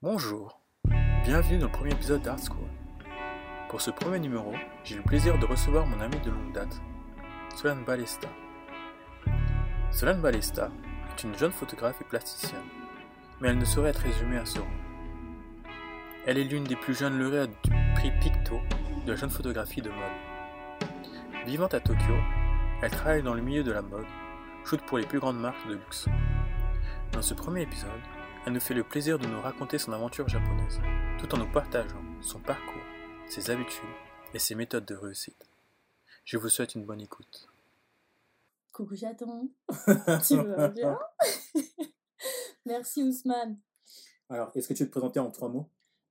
Bonjour, bienvenue dans le premier épisode d'Art School. Pour ce premier numéro, j'ai le plaisir de recevoir mon ami de longue date, Solane Balesta. Solane Balesta est une jeune photographe et plasticienne, mais elle ne saurait être résumée à ce rôle. Elle est l'une des plus jeunes lauréates du prix Picto de la jeune photographie de mode. Vivant à Tokyo, elle travaille dans le milieu de la mode, shoot pour les plus grandes marques de luxe. Dans ce premier épisode, elle nous fait le plaisir de nous raconter son aventure japonaise, tout en nous partageant son parcours, ses habitudes et ses méthodes de réussite. Je vous souhaite une bonne écoute. Coucou chaton, tu vas bien? Merci Ousmane. Alors, est-ce que tu veux te présenter en trois mots?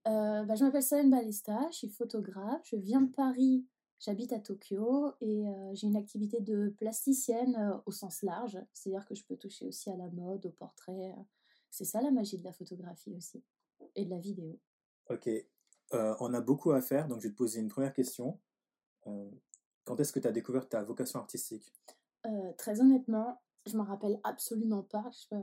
Euh, bah, je m'appelle Solène Balesta, je suis photographe, je viens de Paris, j'habite à Tokyo et euh, j'ai une activité de plasticienne euh, au sens large, c'est-à-dire que je peux toucher aussi à la mode, au portrait. C'est ça la magie de la photographie aussi et de la vidéo. Ok, Euh, on a beaucoup à faire, donc je vais te poser une première question. Euh, quand est-ce que tu as découvert ta vocation artistique? Euh, très honnêtement, je me rappelle absolument pas. Je,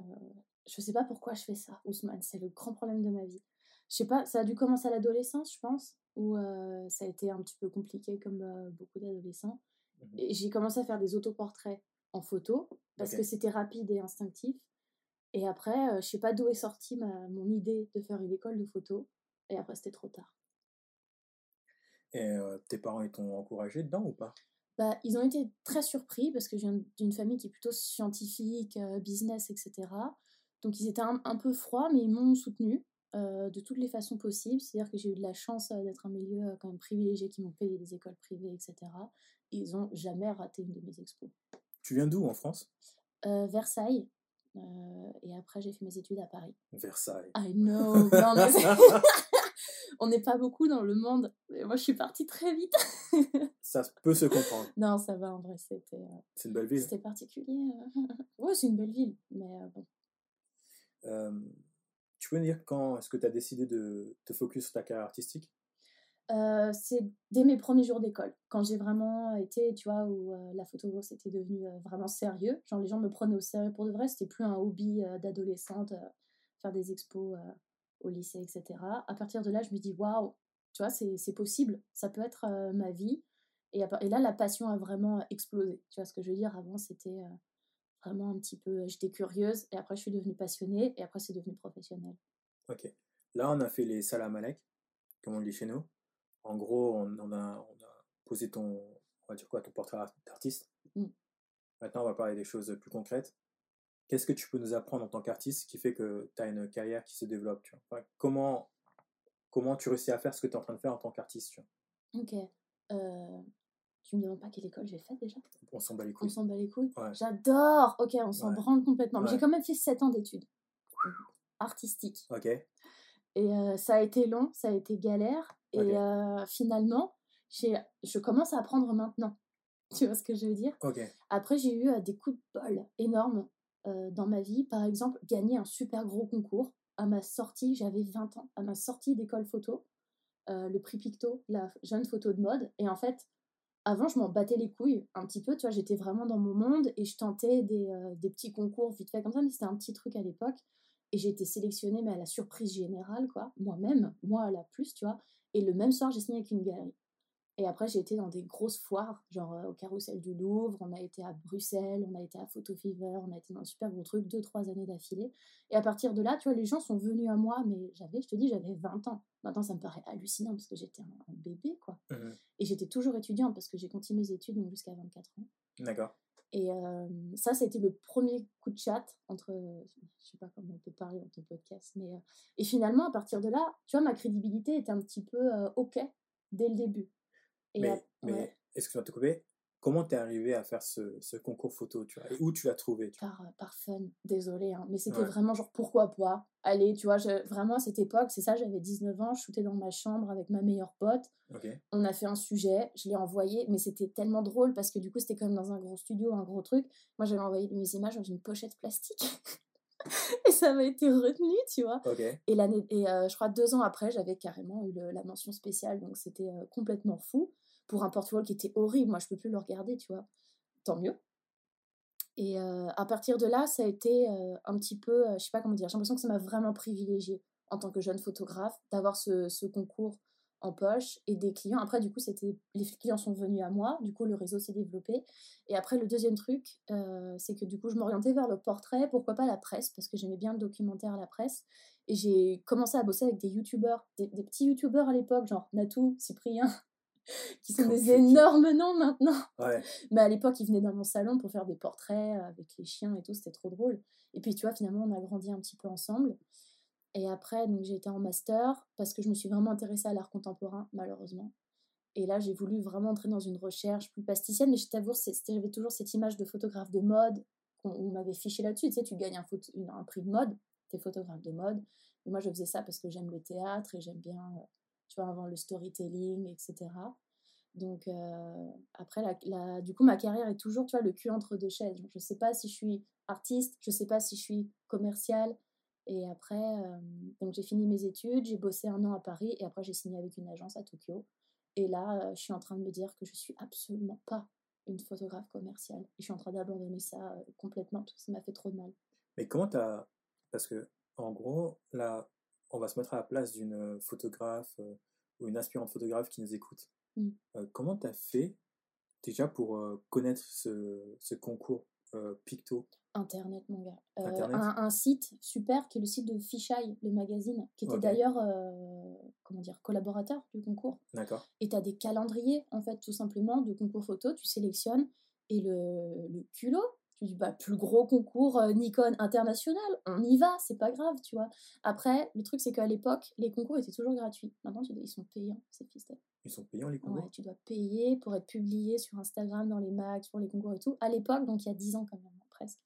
je sais pas pourquoi je fais ça, Ousmane. C'est le grand problème de ma vie. Je sais pas, ça a dû commencer à l'adolescence, je pense, où ça a été un petit peu compliqué comme beaucoup d'adolescents. Mhm. Et j'ai commencé à faire des autoportraits en photo parce que c'était rapide et instinctif. Et après, euh, je sais pas d'où est sortie ma, mon idée de faire une école de photo. Et après, c'était trop tard. Et euh, tes parents ils t'ont encouragé dedans ou pas? Bah, ils ont été très surpris parce que je viens d'une famille qui est plutôt scientifique, euh, business, etc. Donc ils étaient un, un peu froids, mais ils m'ont soutenu euh, de toutes les façons possibles. C'est-à-dire que j'ai eu de la chance d'être un milieu quand même privilégié qui m'ont payé des écoles privées, etc. Et ils ont jamais raté une de mes expos. Tu viens d'où en France? Versailles. Euh, et après, j'ai fait mes études à Paris. Versailles. I know. non, mais On n'est pas beaucoup dans le monde. Moi, je suis partie très vite. Ça peut se comprendre. non, ça va, en vrai, c'était... euh, C'est une belle ville. C'était particulier. euh. ouais, c'est une belle ville, mais euh, bon. Euh, tu peux me dire quand est-ce que tu as décidé de te focus sur ta carrière artistique? Euh, c'est dès mes premiers jours d'école, quand j'ai vraiment été, tu vois, où euh, la photo c'était devenu euh, vraiment sérieux. Genre les gens me prenaient au sérieux pour de vrai, c'était plus un hobby d'adolescente, faire des expos au lycée, etc. À partir de là, je me dis, waouh, tu vois, c'est possible, ça peut être ma vie. Et, à là, la passion a vraiment explosé. Tu vois ce que je veux dire? Avant, c'était vraiment un petit peu, j'étais curieuse, et après, je suis devenue passionnée, et après, c'est devenu professionnel. Ok. Là, on a fait les salam alek, comme on le dit chez nous. En gros, on, on a, on a posé ton, on va dire quoi, ton portrait art- d'artiste. Mm. Maintenant, on va parler des choses plus concrètes. Qu'est-ce que tu peux nous apprendre en tant qu'artiste qui fait que tu as une carrière qui se développe tu vois? Enfin, comment, comment tu réussis à faire ce que tu es en train de faire en tant qu'artiste Ok. Euh, tu me demandes pas quelle école j'ai faite déjà? On s'en bat les On couilles. s'en bat les couilles Ouais. J'adore Ok, on s'en Ouais. branle complètement. J'ai quand même fait 7 ans d'études artistiques. Ok. Et euh, ça a été long, ça a été galère. Et Ok. euh, finalement, je commence à apprendre maintenant. Tu vois ce que je veux dire? Après, j'ai eu des coups de bol énormes euh, dans ma vie. Par exemple, gagner un super gros concours. À ma sortie, j'avais 20 ans, à ma sortie d'école photo, euh, le prix Picto, la jeune photo de mode. Et en fait, avant, je m'en battais les couilles un petit peu. Tu vois, j'étais vraiment dans mon monde et je tentais des, euh, des petits concours vite fait comme ça, mais c'était un petit truc à l'époque. Et j'ai été sélectionnée, mais à la surprise générale, quoi. Moi-même, moi à la plus, tu vois. Et le même soir, j'ai signé avec une galerie. Et après, j'ai été dans des grosses foires, genre au Carrousel du Louvre, on a été à Bruxelles, on a été à Photo Fever, on a été dans un super gros truc, deux, trois années d'affilée. Et à partir de là, tu vois, les gens sont venus à moi, mais j'avais, je te dis, j'avais 20 ans. Maintenant, ça me paraît hallucinant parce que j'étais un, bébé, quoi. Mhm. Et j'étais toujours étudiante parce que j'ai continué mes études jusqu'à 24 ans. D'accord. Et euh, ça, ça a été le premier coup de chat entre, je sais pas comment on peut parler dans ton podcast, mais euh, et finalement à partir de là, tu vois, ma crédibilité était un petit peu euh, ok dès le début. Et Mais, mais ouais, excuse-moi de te couper. Comment t'es arrivé à faire ce, ce concours photo tu vois, Et où tu l'as trouvé tu par, euh, par fun, désolé, hein, mais c'était Ouais. vraiment genre pourquoi pas. Allez, tu vois, je- vraiment à cette époque, c'est ça, j'avais 19 ans, je shootais dans ma chambre avec ma meilleure pote. On a fait un sujet, je l'ai envoyé, mais c'était tellement drôle parce que du coup c'était quand même dans un gros studio, un gros truc. Moi j'avais envoyé mes images dans une pochette plastique et ça m'a été retenu, tu vois. Et, l'année, et euh, je crois deux ans après, j'avais carrément eu le- la mention spéciale, donc c'était euh, complètement fou pour un portfolio qui était horrible. Moi je peux plus le regarder, tu vois. Tant mieux. Et à partir de là, ça a été un petit peu, euh, je sais pas comment dire, j'ai l'impression que ça m'a vraiment privilégiée en tant que jeune photographe, d'avoir ce, concours en poche et des clients. Après, du coup, c'était les clients sont venus à moi. Du coup, le réseau s'est développé. Et après, le deuxième truc, c'est que du coup, je m'orientais vers le portrait. Pourquoi pas la presse Parce que j'aimais bien le documentaire, la presse. Et j'ai commencé à bosser avec des youtubeurs, des, des petits youtubeurs à l'époque, genre Natou, Cyprien, qui sont des énormes noms maintenant. Ouais. Mais à l'époque, ils venaient dans mon salon pour faire des portraits avec les chiens et tout. C'était trop drôle. Et puis, tu vois, finalement, on a grandi un petit peu ensemble. Et après, donc, j'ai été en master parce que je me suis vraiment intéressée à l'art contemporain, malheureusement. Et là, j'ai voulu vraiment entrer dans une recherche plus plasticienne, mais je t'avoue, j'avais toujours cette image de photographe de mode qu'on on m'avait fiché là-dessus. Tu sais, tu gagnes un, photo- un prix de mode, t'es photographe de mode. Et moi, je faisais ça parce que j'aime le théâtre et j'aime bien, euh, avant le storytelling, etc. Donc, euh, après, du coup, ma carrière est toujours, le cul entre deux chaises. Je sais pas si je suis artiste, je sais pas si je suis commerciale. Et après, euh, donc j'ai fini mes études, j'ai bossé un an à Paris et après j'ai signé avec une agence à Tokyo. Et là, euh, je suis en train de me dire que je suis absolument pas une photographe commerciale. Et je suis en train d'abandonner ça complètement parce que ça m'a fait trop de mal. Mais comment t'as. Parce que, en gros, là, on va se mettre à la place d'une photographe euh, ou une aspirante photographe qui nous écoute. Mm. Euh, comment t'as fait déjà pour euh, connaître ce, ce concours euh, Picto? Internet, mon gars. Euh, Internet un, un site super qui est le site de Fisheye, le magazine, qui était d'ailleurs, euh, comment dire, collaborateur du concours. D'accord Et tu as des calendriers, en fait, tout simplement, de concours photo. Tu sélectionnes. Et le, le culot, tu dis, bah, plus gros concours euh, Nikon international, on y va, c'est pas grave, tu vois. Après, le truc, c'est qu'à l'époque, les concours étaient toujours gratuits. Maintenant, tu, ils sont payants, c'est fisté. Ils sont payants les concours? Ouais, tu dois payer pour être publié sur Instagram, dans les mags, pour les concours et tout. À l'époque, donc il y a 10 ans quand même, presque.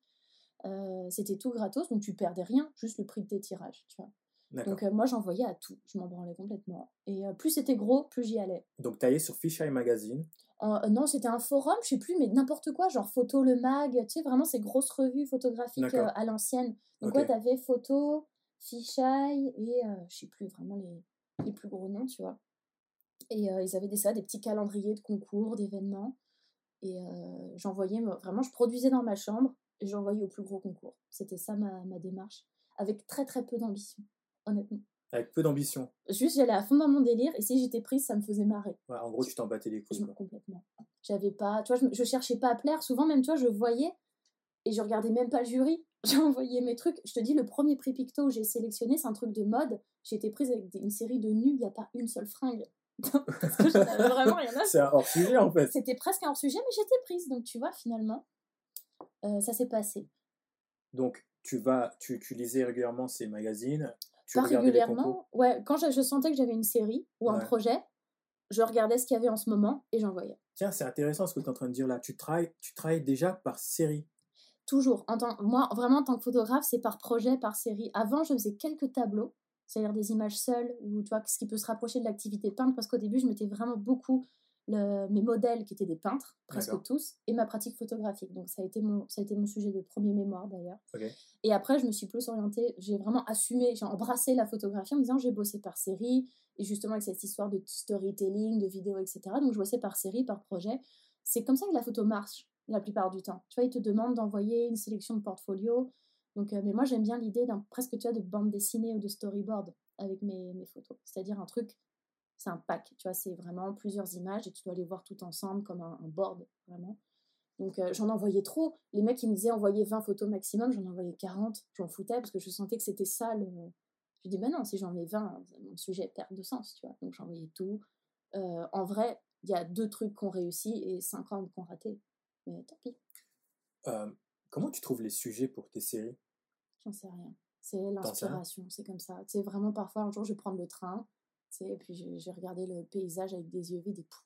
euh, c'était tout gratos, donc tu perdais rien, juste le prix de tes tirages, tu vois. Donc euh, moi j'envoyais à tout, je m'en branlais complètement. Et euh, plus c'était gros, plus j'y allais. Donc, t'allais sur Fisheye Magazine. En- euh, non, c'était un forum, je sais plus, mais n'importe quoi, genre Photo le Mag, tu sais, vraiment ces grosses revues photographiques euh, à l'ancienne. Donc Ok. ouais, t'avais Photo, Fisheye et euh, je sais plus vraiment les, les plus gros noms, tu vois. Et euh, ils avaient des, ça, des petits calendriers de concours, d'événements. Et j'envoyais, me- vraiment, je produisais dans ma chambre et j'envoyais au plus gros concours. C'était ça ma, ma démarche, avec très très peu d'ambition, honnêtement. Avec peu d'ambition. Juste, j'allais à fond dans mon délire et si j'étais prise, ça me faisait marrer. Ouais, en gros, tu t'en battais les Je couilles. quoi. complètement. J'avais pas, tu vois, je, je cherchais pas à plaire. Souvent, même, tu vois, je voyais et je regardais même pas le jury. Envoyé mes trucs. Je te dis, le premier prix Picto où j'ai sélectionné, c'est un truc de mode. J'ai été prise avec une série de nus, il n'y a pas une seule fringue. Parce que j'en avais vraiment rien à C'est un hors sujet en fait. C'était presque un hors-sujet, mais j'étais prise. Donc, tu vois, finalement, euh, ça s'est passé. Donc, tu vas, tu, tu lisais régulièrement ces magazines. Tu Pas régulièrement. Ouais, quand je, je sentais que j'avais une série ou un projet, je regardais ce qu'il y avait en ce moment et j'envoyais. Tiens, c'est intéressant ce que tu es en train de dire là. Tu travailles, tu travailles déjà par série? Toujours. En tant, moi, vraiment, en tant que photographe, c'est par projet, par série. Avant, je faisais quelques tableaux, c'est-à-dire des images seules, ou tu vois, ce qui peut se rapprocher de l'activité peintre, parce qu'au début, je mettais vraiment beaucoup le- mes modèles qui étaient des peintres, presque tous, et ma pratique photographique. Donc, ça a été mon, ça a été mon sujet de premier mémoire, d'ailleurs. Et après, je me suis plus orientée, j'ai vraiment assumé, j'ai embrassé la photographie en me disant, j'ai bossé par série, et justement avec cette histoire de storytelling, de vidéo, etc. Donc, je bossais par série, par projet. C'est comme ça que la photo marche la plupart du temps. Tu vois, ils te demandent d'envoyer une sélection de portfolio. Donc, euh, mais moi, j'aime bien l'idée d'un presque, tu vois, de bande dessinée ou de storyboard avec mes, mes photos. C'est-à-dire un truc, c'est un pack, tu vois, c'est vraiment plusieurs images et tu dois les voir toutes ensemble comme un, un board, vraiment. Donc, euh, j'en envoyais trop. Les mecs, ils me disaient envoyer 20 photos maximum, j'en envoyais 40. J'en foutais parce que je sentais que c'était ça le. Je dis, ben non, si j'en mets 20, mon sujet perd de sens, tu vois. Donc, j'envoyais tout. Euh, en vrai, il y a deux trucs qu'on réussit et 50 qu'on raté. Mais tant pis, Euh, comment tu trouves les sujets pour tes séries? J'en sais rien. C'est l'inspiration, c'est comme ça. C'est vraiment parfois, un jour, je vais prendre le train, et puis vais regarder le paysage avec des yeux vides et pouf.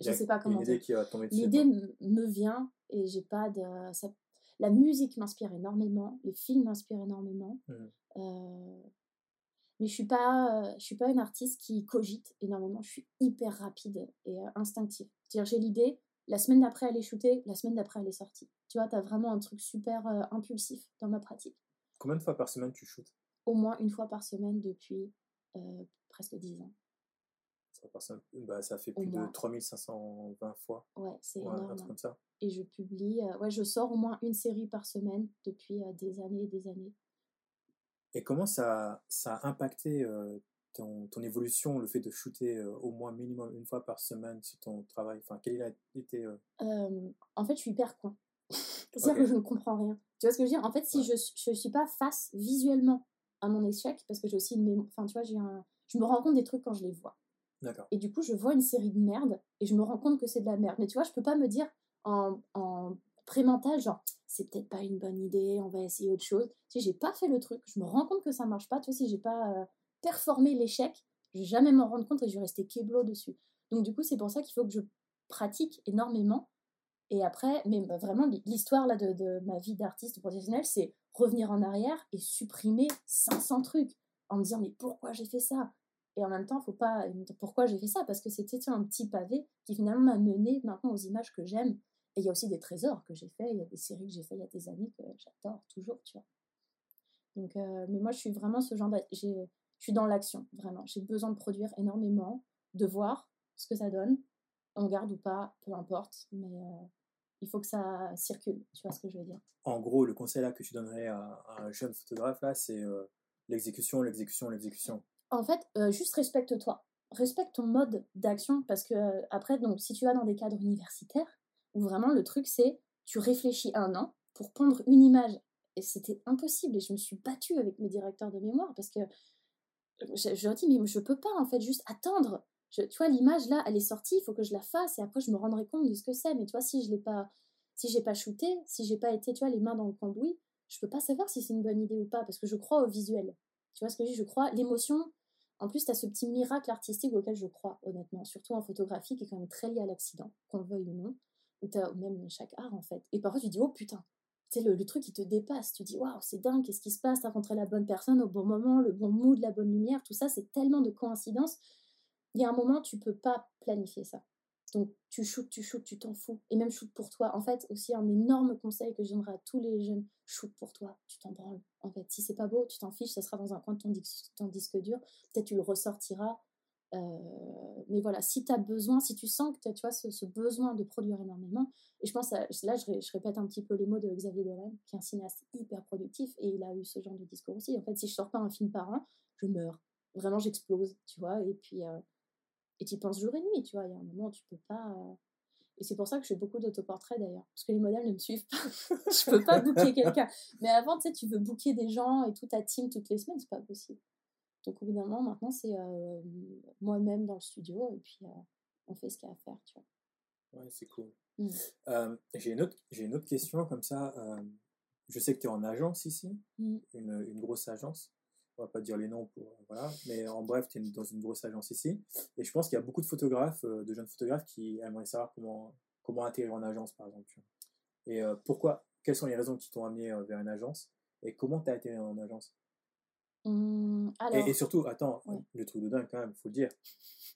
Je sais pas comment dire. L'idée m- me vient et j'ai pas de. ça- La musique m'inspire énormément, les films m'inspirent énormément. Mhm. euh, Mais je suis pas, je suis pas une artiste qui cogite énormément. Je suis hyper rapide et euh, instinctive. C'est-à-dire j'ai l'idée, la semaine d'après elle est shootée, la semaine d'après elle est sortie. Tu vois, tu as vraiment un truc super euh, impulsif dans ma pratique. Combien de fois par semaine tu shootes? Au moins une fois par semaine depuis euh, presque 10 ans. Ça, bah, ça fait plus de moins. 3520 fois. Ouais, c'est Ouais, énorme. truc comme ça. Et je publie, euh, ouais, je sors au moins une série par semaine depuis euh, des années et des années. Et comment ça, ça a impacté ton, ton, évolution, le fait de shooter euh, au moins minimum une fois par semaine sur ton travail? Enfin, quel a été. Euh en fait, je suis hyper con. C'est-à-dire que je ne comprends rien. Tu vois ce que je veux dire? En fait, si je ne suis pas face visuellement à mon échec, parce que j'ai aussi une Enfin, tu vois, j'ai un... je me rends compte des trucs quand je les vois. D'accord. Et du coup, je vois une série de merde et je me rends compte que c'est de la merde. Mais tu vois, je peux pas me dire en, en prémental, genre, c'est peut-être pas une bonne idée, on va essayer autre chose. Si j'ai pas fait le truc, je me rends compte que ça marche pas. Tu vois, si j'ai pas euh, performé l'échec, je vais jamais m'en rendre compte et je vais rester keblo dessus. Donc, du coup, c'est pour ça qu'il faut que je pratique énormément. Et après, mais bah, vraiment, l'histoire là de, de ma vie d'artiste professionnel, c'est revenir en arrière et supprimer 500 trucs en me disant mais pourquoi j'ai fait ça? Et en même temps, faut pas. Pourquoi j'ai fait ça? Parce que c'était un petit pavé qui finalement m'a mené maintenant aux images que j'aime. Et il y a aussi des trésors que j'ai fait, il y a des séries que j'ai fait il y a des années que j'adore toujours, tu vois. Donc, euh, mais moi, je suis vraiment ce genre de. Je suis dans l'action, vraiment. J'ai besoin de produire énormément, de voir ce que ça donne. On garde ou pas, peu importe. Mais euh, il faut que ça circule, tu vois ce que je veux dire. En gros, le conseil là que tu donnerais à, un jeune photographe, là, c'est euh, l'exécution, l'exécution, l'exécution. En fait, juste respecte-toi. Respecte ton mode d'action parce que, après, donc, si tu vas dans des cadres universitaires, où vraiment le truc c'est tu réfléchis un an pour pondre une image. Et c'était impossible. Et je me suis battue avec mes directeurs de mémoire parce que je, je leur dis, mais je peux pas en fait juste attendre. Tu vois, l'image là, elle est sortie, il faut que je la fasse et après je me rendrai compte de ce que c'est. Mais tu vois, si je l'ai pas, si j'ai pas shooté, si j'ai pas été, tu vois, les mains dans le cambouis, je peux pas savoir si c'est une bonne idée ou pas parce que je crois au visuel. Tu vois ce que je dis? Je crois l'émotion. En plus, tu as ce petit miracle artistique auquel je crois, honnêtement, surtout en photographie qui est quand même très lié à l'accident, qu'on le veuille ou non ou, même chaque art en fait. Et parfois tu dis, oh putain, c'est le, le, truc qui te dépasse. Tu dis, waouh, c'est dingue, qu'est-ce qui se passe? T'as rencontré la bonne personne au bon moment, le bon mood, la bonne lumière, tout ça, c'est tellement de coïncidences. Il y a un moment, tu peux pas planifier ça. Donc tu shootes, tu shootes, tu t'en fous. Et même shoot pour toi. En fait, aussi un énorme conseil que j'aimerais à tous les jeunes, shoot pour toi, tu t'en branles. En fait, si c'est pas beau, tu t'en fiches, ça sera dans un coin de ton, disque dur. Peut-être tu le ressortiras euh, mais voilà, si tu as besoin, si tu sens que tu vois ce, besoin de produire énormément, et je pense, là je, répète un petit peu les mots de Xavier Dolan, qui est un cinéaste hyper productif, et il a eu ce genre de discours aussi. En fait, si je sors pas un film par an, je meurs. Vraiment, j'explose, tu vois, et puis, euh, et tu penses jour et nuit, tu vois, il y a un moment, tu peux pas. Euh, et c'est pour ça que je fais beaucoup d'autoportraits d'ailleurs, parce que les modèles ne me suivent pas. je peux pas booker quelqu'un. Mais avant, tu sais, tu veux booker des gens et toute ta team toutes les semaines, c'est pas possible. Donc au bout d'un moment, maintenant, c'est euh, moi-même dans le studio et puis euh, on fait ce qu'il y a à faire, tu vois. Ouais, c'est cool. Mmh. Euh, j'ai une, autre, une autre question comme ça. je sais que tu es en agence ici, mmh. une, une, grosse agence. On va pas dire les noms pour. Voilà. Mais en bref, tu es dans une grosse agence ici. Et je pense qu'il y a beaucoup de photographes, de jeunes photographes qui aimeraient savoir comment, comment atterrir en agence, par exemple. Et pourquoi Quelles sont les raisons qui t'ont amené vers une agence? Et comment tu as atterri en agence? Mmh, et, surtout, attends, le truc de dingue quand même, faut le dire,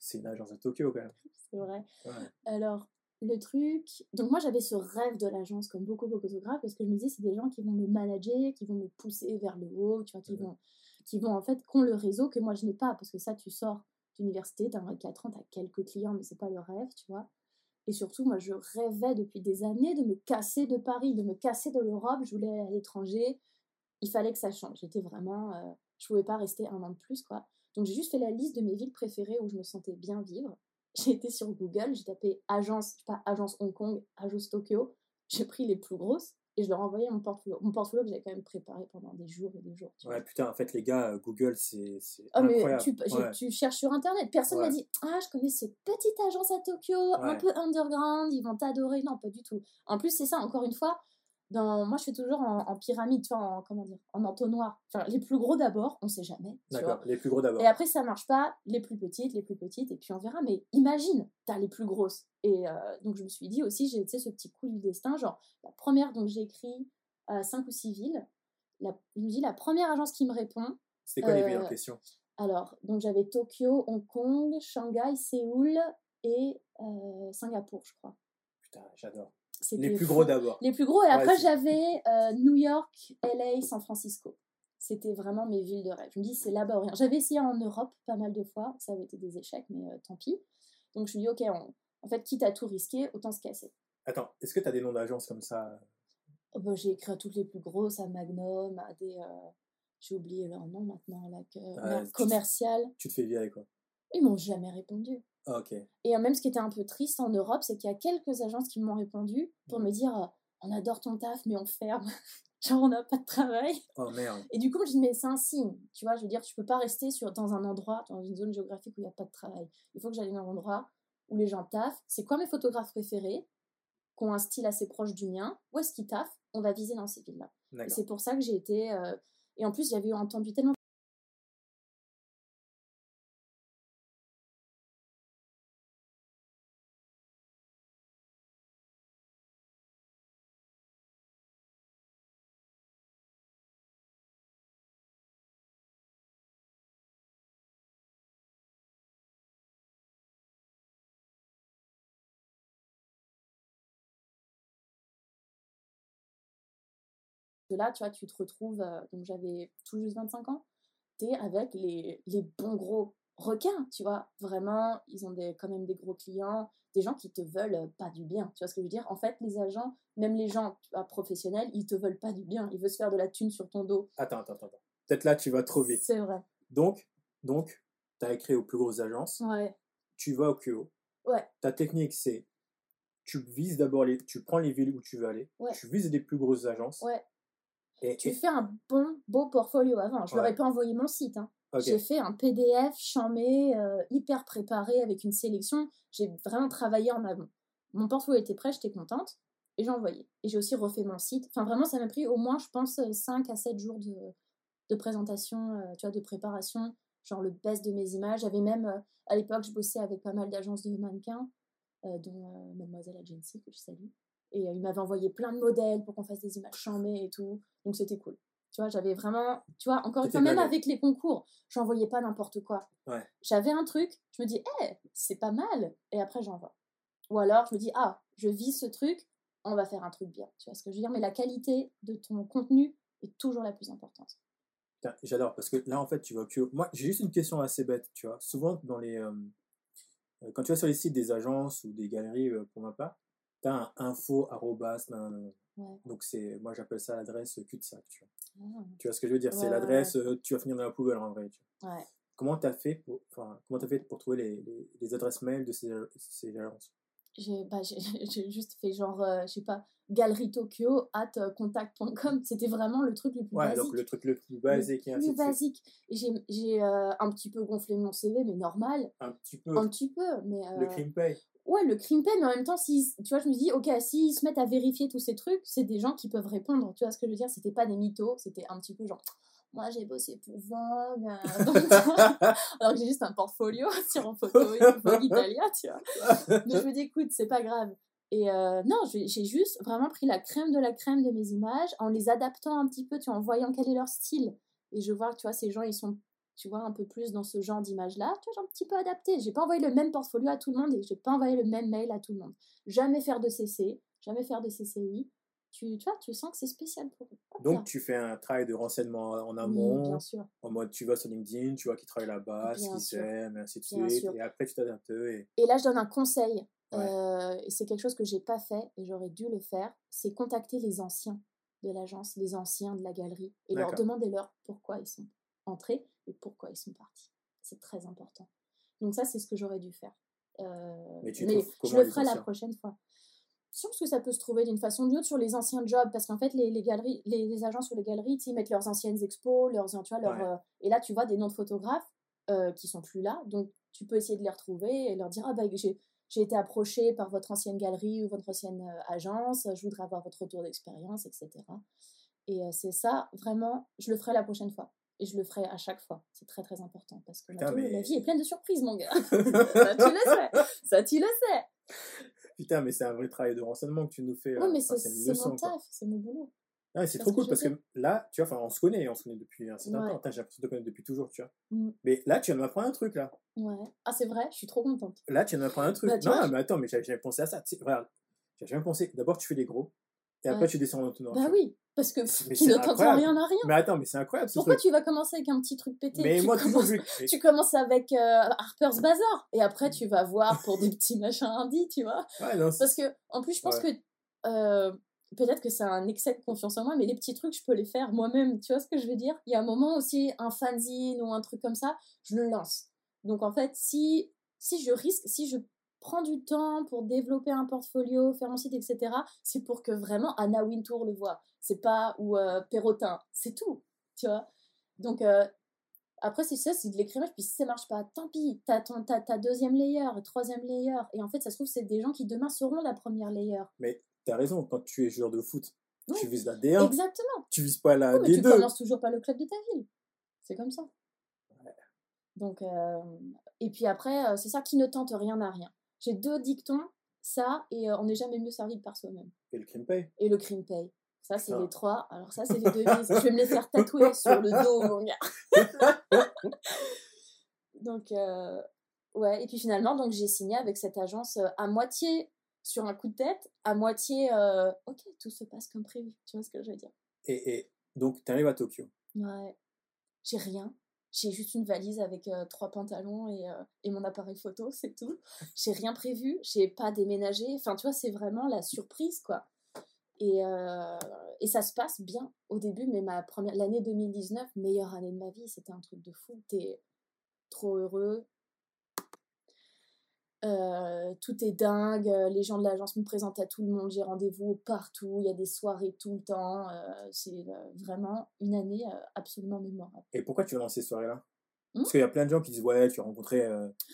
c'est une agence à Tokyo quand même. C'est vrai. Alors, le truc. Donc, moi, j'avais ce rêve de l'agence, comme beaucoup, beaucoup de photographes, parce que je me disais, c'est des gens qui vont me manager, qui vont me pousser vers le haut, tu vois, qui, vont, qui vont en fait, qui ont le réseau que moi, je n'ai pas, parce que ça, tu sors d'université, t'as 24 ans, t'as quelques clients, mais c'est pas le rêve, tu vois. Et surtout, moi, je rêvais depuis des années de me casser de Paris, de me casser de l'Europe. Je voulais aller à l'étranger. Il fallait que ça change. J'étais vraiment. Euh, je pouvais pas rester un an de plus, quoi. Donc j'ai juste fait la liste de mes villes préférées où je me sentais bien vivre. J'ai été sur Google, j'ai tapé agence, je sais pas, agence Hong Kong, agence Tokyo. J'ai pris les plus grosses et je leur envoyais mon portfolio. Mon portfolio que j'avais quand même préparé pendant des jours et des jours. ouais, putain, en fait, les gars, Google, c'est oh, Mais tu, tu, cherches sur Internet. Personne m'a dit Ah, je connais cette petite agence à Tokyo, un peu underground, ils vont t'adorer. Non, pas du tout. En plus, c'est ça, encore une fois, moi je fais toujours en, pyramide, tu vois, en, comment dire, en entonnoir. Enfin, les plus gros d'abord, on sait jamais. D'accord, les plus gros d'abord. Et après, ça marche pas, les plus petites, les plus petites, et puis on verra. Mais imagine, t'as les plus grosses. Et euh, donc je me suis dit aussi, j'ai ce petit coup du destin, genre, la première, donc j'ai écrit euh, 5 ou 6 villes. La, je me dis, la première agence qui me répond. C'était quoi les villes en euh, question Alors, donc j'avais Tokyo, Hong Kong, Shanghai, Séoul et euh, Singapour, je crois. Putain, j'adore. Les plus gros d'abord. Les plus gros. Et après, j'avais euh, New York, LA, San Francisco. C'était vraiment mes villes de rêve. Je me dis, c'est là-bas ou rien. J'avais essayé en Europe pas mal de fois. Ça avait été des échecs, mais euh, tant pis. Donc je me dis, ok, en fait, quitte à tout risquer, autant se casser. Attends, est-ce que tu as des noms d'agences comme ça? Oh, bah, J'ai écrit à toutes les plus grosses, à Magnum, à des. Euh, j'ai oublié leur nom maintenant, là, que, Ah, commercial. Tu te fais virer, quoi. Ils m'ont jamais répondu. Ah. Et euh, même ce qui était un peu triste en Europe, c'est qu'il y a quelques agences qui m'ont répondu pour Mhm. me dire euh, on adore ton taf, mais on ferme. Genre, on n'a pas de travail. Oh merde. Et du coup, je me dis mais c'est un signe. Tu vois, je veux dire, tu peux pas rester sur, dans un endroit, dans une zone géographique où il n'y a pas de travail. Il faut que j'aille dans un endroit où les gens taffent. C'est quoi mes photographes préférés qui ont un style assez proche du mien? Où est-ce qu'ils taffent? On va viser dans ces villes-là. C'est pour ça que j'ai été. euh, Et en plus, j'avais entendu tellement. Que là, tu vois, tu te retrouves. euh, donc, j'avais tout juste 25 ans. T'es avec les, les bons gros requins, tu vois. Vraiment, ils ont des, quand même des gros clients, des gens qui te veulent euh, pas du bien. Tu vois ce que je veux dire En fait, les agents, même les gens vois, professionnels, ils te veulent pas du bien. Ils veulent se faire de la thune sur ton dos. Attends, attends, attends. Peut-être là, tu vas trop vite. C'est vrai. Donc, donc tu as écrit aux plus grosses agences, Ouais. tu vas au QO. Ouais. Ta technique, c'est tu vises d'abord les. Tu prends les villes où tu veux aller, Ouais. tu vises les plus grosses agences. Ouais. Et, Tu et- fais un bon, beau portfolio avant. Je leur ai Ouais. pas envoyé mon site. Hein. J'ai fait un PDF chamé, euh, hyper préparé avec une sélection. J'ai vraiment travaillé en amont. Mon portfolio était prêt, j'étais contente et j'ai envoyé. Et j'ai aussi refait mon site. Enfin, vraiment, ça m'a pris au moins, je pense, 5 à 7 jours de, de présentation, euh, tu vois, de préparation, genre le best de mes images. J'avais même, euh, à l'époque, je bossais avec pas mal d'agences de mannequins, euh, dont euh, Mademoiselle Agency, que je salue. Et euh, ils m'avaient envoyé plein de modèles pour qu'on fasse des images chamées et tout. Donc c'était cool. Tu vois, j'avais vraiment, tu vois, encore une fois, même avec les concours, j'envoyais pas n'importe quoi. Ouais. J'avais un truc, je me dis, hé, c'est pas mal, et après j'envoie. Ou alors je me dis, ah, je vis ce truc, on va faire un truc bien. Tu vois ce que je veux dire? Mais la qualité de ton contenu est toujours la plus importante. J'adore parce que là en fait tu au QO. Moi j'ai juste une question assez bête, tu vois. Souvent dans les euh, euh, quand tu vas sur les sites des agences ou des galeries euh, pour ma part, tu as un info arrobas. Ouais. donc c'est moi j'appelle ça l'adresse cul-de-sac, tu vois. Ah, Tu vois ce que je veux dire? Ouais, C'est ouais, l'adresse euh, tu vas finir dans la poubelle en vrai. Tu vois. Comment t'as fait pour enfin comment t'as fait pour trouver les, les, les adresses mail de ces, ces agences? J'ai bah, juste fait genre, euh, je sais pas, galerie Tokyo at euh, contact.com. C'était vraiment le truc le plus Ouais, basique. donc le truc le plus basique le ainsi plus basique. J'ai- euh, un petit peu gonflé mon CV, mais normal. Un petit peu Un petit peu, mais... le euh, crime paye. Ouais, le crime paye, mais en même temps, si, tu vois, je me dis, ok, s'ils se mettent à vérifier tous ces trucs, c'est des gens qui peuvent répondre. Tu vois ce que je veux dire? C'était pas des mythos, c'était un petit peu genre, moi j'ai bossé pour Vogue, euh, donc, alors que j'ai juste un portfolio sur un photo Vogue Italia, tu vois? Mais je me dis, écoute, c'est pas grave. Et euh, non, j'ai juste vraiment pris la crème de la crème de mes images en les adaptant un petit peu, tu vois, en voyant quel est leur style. Et je vois tu vois, ces gens, ils sont, tu vois, un peu plus dans ce genre d'image-là. Tu vois, j'ai un petit peu adapté. J'ai pas envoyé le même portfolio à tout le monde et j'ai pas envoyé le même mail à tout le monde. Jamais faire de CC, jamais faire de CCI. Tu, tu vois, tu sens que c'est spécial pour eux. Hop là. Donc tu fais un travail de renseignement en Oui, amont, bien sûr. en mode tu vas sur LinkedIn, tu vois qui travaille là-bas, ce qu'ils aiment, et ainsi de Bien suite. sûr. Et après tu t'adaptes et Et là, je donne un conseil. Ouais. euh, et c'est quelque chose que j'ai pas fait et j'aurais dû le faire. C'est contacter les anciens de l'agence, les anciens de la galerie et leur demander leur pourquoi ils sont entrés et pourquoi ils sont partis. C'est très important. Donc ça, c'est ce que j'aurais dû faire. Euh, Mais tu mais je le ferai la prochaine fois. Je pense que ça peut se trouver d'une façon ou d'une autre sur les anciens jobs, parce qu'en fait, les, les galeries, les, les agents sur les galeries, ils mettent leurs anciennes expos, leurs, tu vois, leurs, Ouais. euh, et là, tu vois des noms de photographes euh, qui sont plus là, donc tu peux essayer de les retrouver et leur dire, ah bah, j'ai, été approché par votre ancienne galerie ou votre ancienne euh, agence, je voudrais avoir votre retour d'expérience, etc. Et c'est ça, vraiment, je le ferai la prochaine fois. Et je le ferai à chaque fois. C'est très très important parce que Putain, mais- la vie est pleine de surprises, mon gars. ça, tu le sais. Ça, tu le sais. Putain, mais c'est un vrai travail de renseignement que tu nous fais. Oui, mais Enfin, c'est, mon taf, c'est mon boulot. Ah, c'est trop cool parce que là, tu vois, on se connaît, on se connaît depuis un certain Ouais. temps. J'ai l'impression de te connaître depuis toujours, tu vois. Mm. Mais là, tu viens de m'apprendre un truc, là. Ouais. Ah, c'est vrai, je suis trop contente. Là, tu viens de m'apprendre un truc. Bah, non, mais attends, mais j'avais jamais pensé à ça. Tu sais, regarde, j'avais jamais pensé. D'abord, tu fais les gros. Et après, Ouais. tu descends en tenant. Bah oui, parce que pff, qui ne t'entend rien à rien. Mais attends, mais c'est incroyable Pourquoi tu vas commencer avec un petit truc pété? Mais tu, moi, toujours commences, vu. mais- tu commences avec euh, Harper's Bazaar et après tu vas voir pour des petits machins indis, tu vois. Ouais, non, Parce que, en plus, je pense que euh, peut-être que c'est un excès de confiance en moi, mais les petits trucs, je peux les faire moi-même. Tu vois ce que je veux dire? Il y a un moment aussi, un fanzine ou un truc comme ça, je le lance. Donc en fait, si, si je risque, si je prends du temps pour développer un portfolio, faire mon site, etc., c'est pour que vraiment Anna Wintour le voit. C'est pas, ou euh, Perrotin, c'est tout. Tu vois Donc euh, après, c'est ça, c'est de l'écrémage. Puis si ça marche pas, tant pis. T'as ton, ta deuxième layer, troisième layer. Et en fait, ça se trouve, c'est des gens qui demain seront la première layer. Mais t'as raison, quand tu es joueur de foot, tu vises la D1. Exactement. Tu vises pas la oui, D2. Mais tu commences toujours pas le club de ta ville. C'est comme ça. Donc, euh, et puis après, euh, c'est ça qui ne tente rien à rien. J'ai deux dictons, ça, et euh, on n'est jamais mieux servi que par soi-même. Et le crime paye. Et le crime paye. Ça, c'est les trois. Alors, ça, c'est les devises. Je vais me les faire tatouer sur le dos, mon gars. donc, euh, ouais. Et puis finalement, donc j'ai signé avec cette agence euh, à moitié sur un coup de tête, à moitié, euh, ok, tout se passe comme prévu. Tu vois ce que je veux dire? Et, et, donc, tu arrives à Tokyo. Ouais. J'ai rien. J'ai juste une valise avec trois pantalons et, et, mon appareil photo, c'est tout. J'ai rien prévu, j'ai pas déménagé. Enfin, tu vois, c'est vraiment la surprise, quoi. Et, et, ça se passe bien au début, mais ma première, l'année 2019, meilleure année de ma vie, c'était un truc de fou. T'es trop heureux. Euh, tout est dingue, les gens de l'agence me présentent à tout le monde, j'ai rendez-vous partout, il y a des soirées tout le temps, euh, c'est vraiment une année absolument mémorable. Et pourquoi tu vas dans ces soirées-là? Parce qu'il y a plein de gens qui disent ouais, tu as rencontré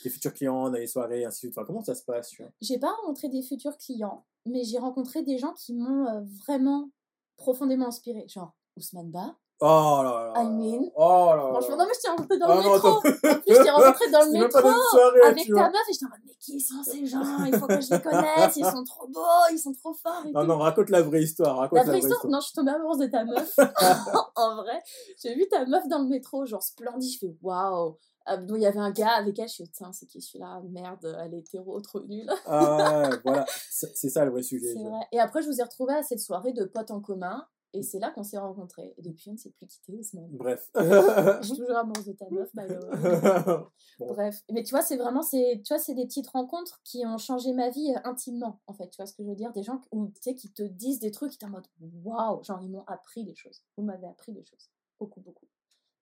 tes futurs clients dans les soirées, ainsi de suite. Enfin, comment ça se passe J'ai pas rencontré des futurs clients, mais j'ai rencontré des gens qui m'ont vraiment profondément inspiré, genre Ousmane Ba. Oh là là. I mean. Oh là là. Franchement, non, mais je t'ai rencontré dans le métro. en plus, je t'ai rencontré dans le métro soirée, avec ta meuf et j'étais en mode, mais qui sont ces gens? Il faut que je les connaisse. Ils sont trop beaux, ils sont trop forts. Et non, tout. non, raconte la vraie histoire. Raconte la, vraie, histoire, Non, je suis tombée amoureuse de ta meuf. en vrai, j'ai vu ta meuf dans le métro, genre splendide. Je fais waouh. Euh, donc il y avait un gars avec elle, je suis tiens, c'est qui? Celui-là Merde, elle est hétéro, trop nulle. ah ouais, voilà, c'est ça le vrai sujet. C'est vrai. Et après, je vous ai retrouvé à cette soirée de potes en commun. Et c'est là qu'on s'est rencontrés. Et depuis, on ne s'est plus quitté, Ousmane. Bref. je suis toujours amoureuse de ta meuf, by the way. bon. Bref. Mais tu vois, c'est vraiment, c'est, tu vois, c'est des petites rencontres qui ont changé ma vie euh, intimement, en fait. Tu vois ce que je veux dire? Des gens où, tu sais, qui te disent des trucs, qui t'es en mode, waouh, genre, ils m'ont appris des choses. Vous m'avez appris des choses. Beaucoup, beaucoup.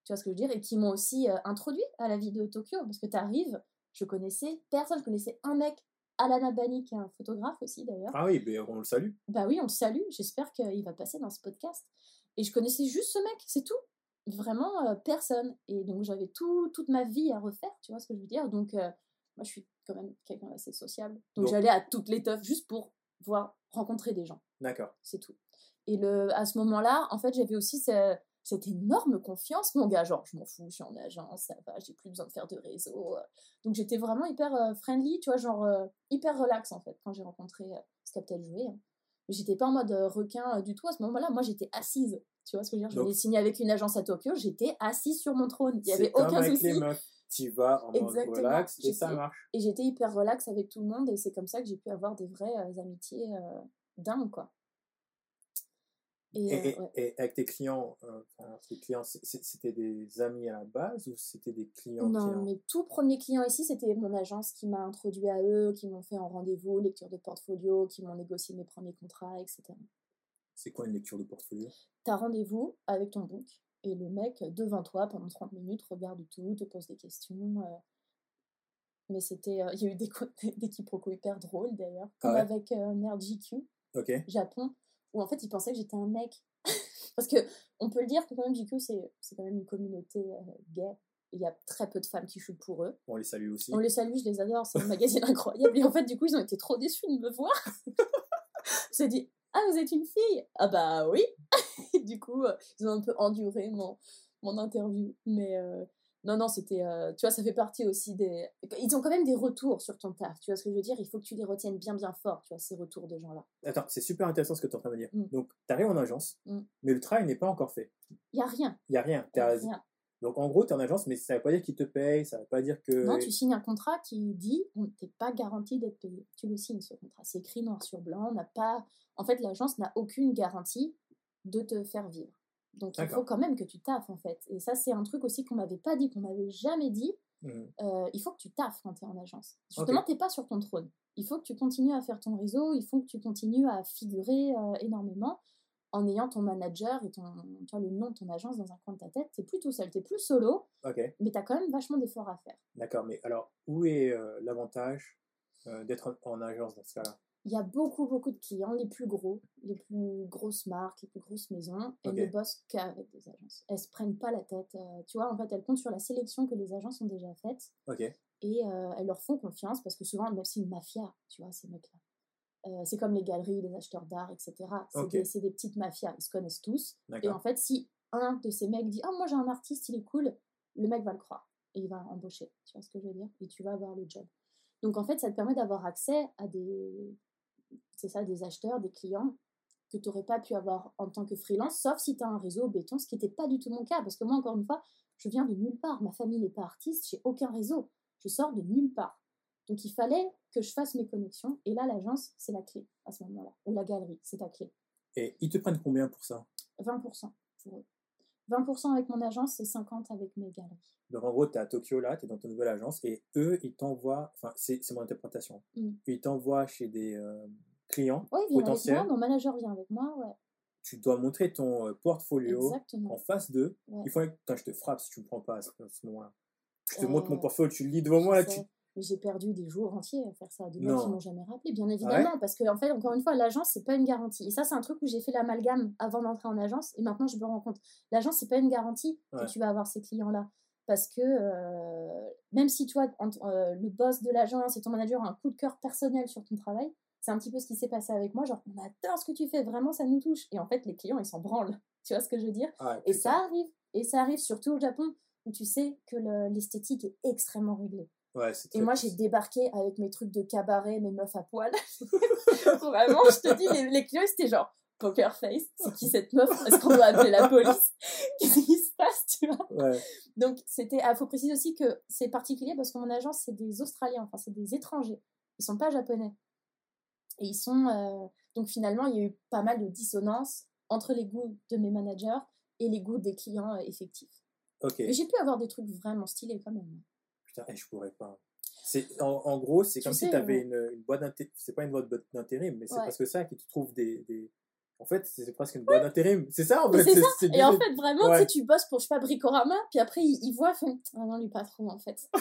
Tu vois ce que je veux dire? Et qui m'ont aussi euh, introduit à la vie de Tokyo. Parce que tu arrives, je connaissais personne, je connaissais un mec Alana Bani, qui est un photographe aussi d'ailleurs. Ah oui, mais on le salue. Bah oui, on le salue. J'espère qu'il va passer dans ce podcast. Et je connaissais juste ce mec, c'est tout. Vraiment euh, personne. Et donc j'avais tout, toute ma vie à refaire, tu vois ce que je veux dire. Donc euh, moi je suis quand même quelqu'un d'assez sociable. Donc, donc j'allais à toutes les teufs juste pour voir, rencontrer des gens. D'accord. C'est tout. Et le, à ce moment-là, en fait, j'avais aussi ce, cette énorme confiance, mon gars. Genre, je m'en fous, je suis en agence, ça va, j'ai plus besoin de faire de réseau. Donc, j'étais vraiment hyper euh, friendly, tu vois, genre euh, hyper relax en fait, quand j'ai rencontré euh, Steptel Jouet. Hein. J'étais pas en mode requin du tout à ce moment-là. Moi, j'étais assise. Tu vois ce que je veux dire? J'avais signé avec une agence à Tokyo, j'étais assise sur mon trône. Il y avait aucun avec souci. Les meufs. Tu vas en mode relax et ça marche. Et j'étais hyper relax avec tout le monde et c'est comme ça que j'ai pu avoir des vraies amitiés dingues, quoi. Et, et, ouais. et, avec tes clients, euh, enfin, tes clients, c'était des amis à la base ou c'était des clients Non, clients mes tout premiers clients ici, c'était mon agence qui m'a introduit à eux, qui m'ont fait en rendez-vous, lecture de portfolio, qui m'ont négocié mes premiers contrats, etc. C'est quoi une lecture de portfolio? T'as rendez-vous avec ton book et le mec devant toi pendant 30 minutes regarde tout, te pose des questions. Euh... Mais c'était, euh, il y a eu des, des quiproquos hyper drôles d'ailleurs, comme ah ouais? avec Merde JQ, okay. Japon où en fait ils pensaient que j'étais un mec. Parce que on peut le dire que quand même JQ c'est c'est quand même une communauté euh, gay. Il y a très peu de femmes qui shootent pour eux. On les salue aussi. On les salue, je les adore, c'est un magazine incroyable. Et en fait, du coup, ils ont été trop déçus de me voir. je me dit, ah, vous êtes une fille Ah bah oui Du coup, euh, ils ont un peu enduré mon, mon interview. Mais euh, non, non, c'était. Euh, tu vois, ça fait partie aussi des. Ils ont quand même des retours sur ton taf. Tu vois ce que je veux dire? Il faut que tu les retiennes bien, bien fort, tu vois, ces retours de gens-là. Attends, c'est super intéressant ce que tu es en train de dire. Mm. Donc, tu arrives en agence, mm. mais le travail n'est pas encore fait. Il n'y a rien. Il n'y a rien. Y a rien. Donc, en gros, tu es en agence, mais ça ne veut pas dire qu'ils te payent, ça ne veut pas dire que. Non, tu signes un contrat qui dit on t'es pas garanti d'être payé. Tu le signes, ce contrat. C'est écrit noir sur blanc. On n'a pas. En fait, l'agence n'a aucune garantie de te faire vivre. Donc il faut quand même que tu taffes en fait. Et ça c'est un truc aussi qu'on m'avait pas dit, qu'on m'avait jamais dit. Mmh. Euh, il faut que tu taffes quand tu es en agence. Justement, okay. tu n'es pas sur ton trône. Il faut que tu continues à faire ton réseau, il faut que tu continues à figurer euh, énormément en ayant ton manager et ton, tu vois, le nom de ton agence dans un coin de ta tête. T'es plus tout seul, t'es plus solo, mais t'as quand même vachement d'efforts à faire. d'accord. Mais alors, où est euh, l'avantage d'être en, en agence dans ce cas-là? Il y a beaucoup, beaucoup de clients, les plus gros, les plus grosses marques, les plus grosses maisons, elles ne bossent qu'avec des agences. Elles se prennent pas la tête. euh, tu vois, en fait, elles comptent sur la sélection que les agences ont déjà faite et euh, elles leur font confiance parce que souvent, même c'est une mafia, tu vois, ces mecs-là. Euh, c'est comme les galeries, les acheteurs d'art, etc. C'est Ok. des, des petites mafias, ils se connaissent tous. Et en fait, si un de ces mecs dit Ah, moi j'ai un artiste, il est cool, le mec va le croire et il va embaucher. Tu vois ce que je veux dire? Et tu vas avoir le job. Donc en fait, ça te permet d'avoir accès à des. C'est ça, des acheteurs, des clients que tu n'aurais pas pu avoir en tant que freelance, sauf si tu as un réseau béton, ce qui n'était pas du tout mon cas. Parce que moi, encore une fois, je viens de nulle part. Ma famille n'est pas artiste, j'ai aucun réseau. Je sors de nulle part. Donc il fallait que je fasse mes connexions. Et là, l'agence, c'est la clé à ce moment-là. Ou la galerie, c'est ta clé. Et ils te prennent combien pour ça? 20% pour eux. 20% avec mon agence, c'est 50 avec mes galeries. Donc en gros, tu es à Tokyo là, tu es dans ta nouvelle agence et eux, ils t'envoient, enfin c'est mon interprétation, Mm. ils t'envoient chez des euh, clients Oui, il vient avec potentiels, moi, mon manager vient avec moi, ouais. tu dois montrer ton euh, portfolio Exactement. en face d'eux. Ouais. Il faut que je te frappe si tu ne me prends pas à ce, moment-là. Je te Euh, montre mon portfolio, tu le lis devant moi. Là, tu... Mais j'ai perdu des jours entiers à faire ça. Des Non. qui m'ont jamais rappelé, bien évidemment. Parce que, en fait, encore une fois, l'agence, c'est pas une garantie. Et ça, c'est un truc où j'ai fait l'amalgame avant d'entrer en agence. Et maintenant, je me rends compte. L'agence, c'est pas une garantie Ouais. que tu vas avoir ces clients-là. Parce que euh, même si toi, euh, le boss de l'agence et ton manager ont un coup de cœur personnel sur ton travail, c'est un petit peu ce qui s'est passé avec moi. Genre, on adore ce que tu fais, vraiment, ça nous touche. Et en fait, les clients, ils s'en branlent. Tu vois ce que je veux dire? Et ça arrive. Et ça arrive surtout au Japon, où tu sais que le- l'esthétique est extrêmement réglée. Ouais, Et moi, j'ai débarqué avec mes trucs de cabaret, mes meufs à poil. Vraiment, je te dis, les, les clients, c'était genre poker face. C'est qui cette meuf? Est-ce qu'on doit appeler la police? Qu'est-ce qui se passe, tu vois? Ouais, Donc, c'était. Ah, faut préciser aussi que c'est particulier parce que mon agence, c'est des Australiens, enfin, c'est des étrangers. Ils sont pas japonais. Et ils sont. euh, Donc, finalement, il y a eu pas mal de dissonance entre les goûts de mes managers et les goûts des clients euh, effectifs. ok. Mais j'ai pu avoir des trucs vraiment stylés quand même. Putain, eh, je pourrais pas. C'est, en, en gros, c'est comme si tu avais ouais. une, une boîte d'intérim. C'est pas une boîte d'intérim, mais c'est Ouais. parce que ça qui te trouve des. des... En fait, c'est presque une boîte d'intérim. C'est ça, en fait. c'est c'est Et en fait, vraiment, Ouais. tu sais, tu bosses pour, je sais pas, Bricorama, puis après, ils, ils voient, ils font Ah non, lui, pas trop, en fait.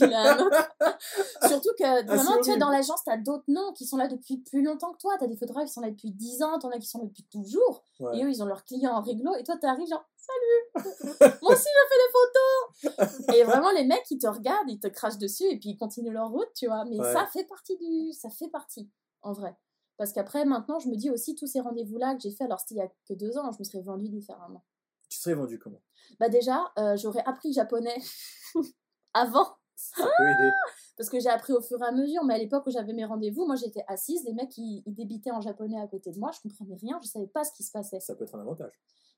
Il. Surtout que, vraiment, tu vois, Ah, dans l'agence, t'as d'autres noms qui sont là depuis plus longtemps que toi. T'as des photographes qui sont là depuis 10 ans, t'en as qui sont là depuis toujours. Ouais. Et eux, ils ont leurs clients en réglo, et toi, t'arrives genre Salut Moi aussi, je fais des photos Et vraiment, les mecs, ils te regardent, ils te crachent dessus, et puis ils continuent leur route, tu vois. Mais Ouais. ça fait partie du. Ça fait partie, en vrai. Parce qu'après, maintenant, je me dis aussi, tous ces rendez-vous-là que j'ai fait, alors c'était il y a que deux ans, je me serais vendue différemment. Tu serais vendu comment? Bah déjà, euh, j'aurais appris japonais avant, Ça peut aider. parce que j'ai appris au fur et à mesure, mais à l'époque où j'avais mes rendez-vous, moi j'étais assise, les mecs ils, ils débitaient en japonais à côté de moi, je comprenais rien, je savais pas ce qui se passait. Ça peut être un avantage.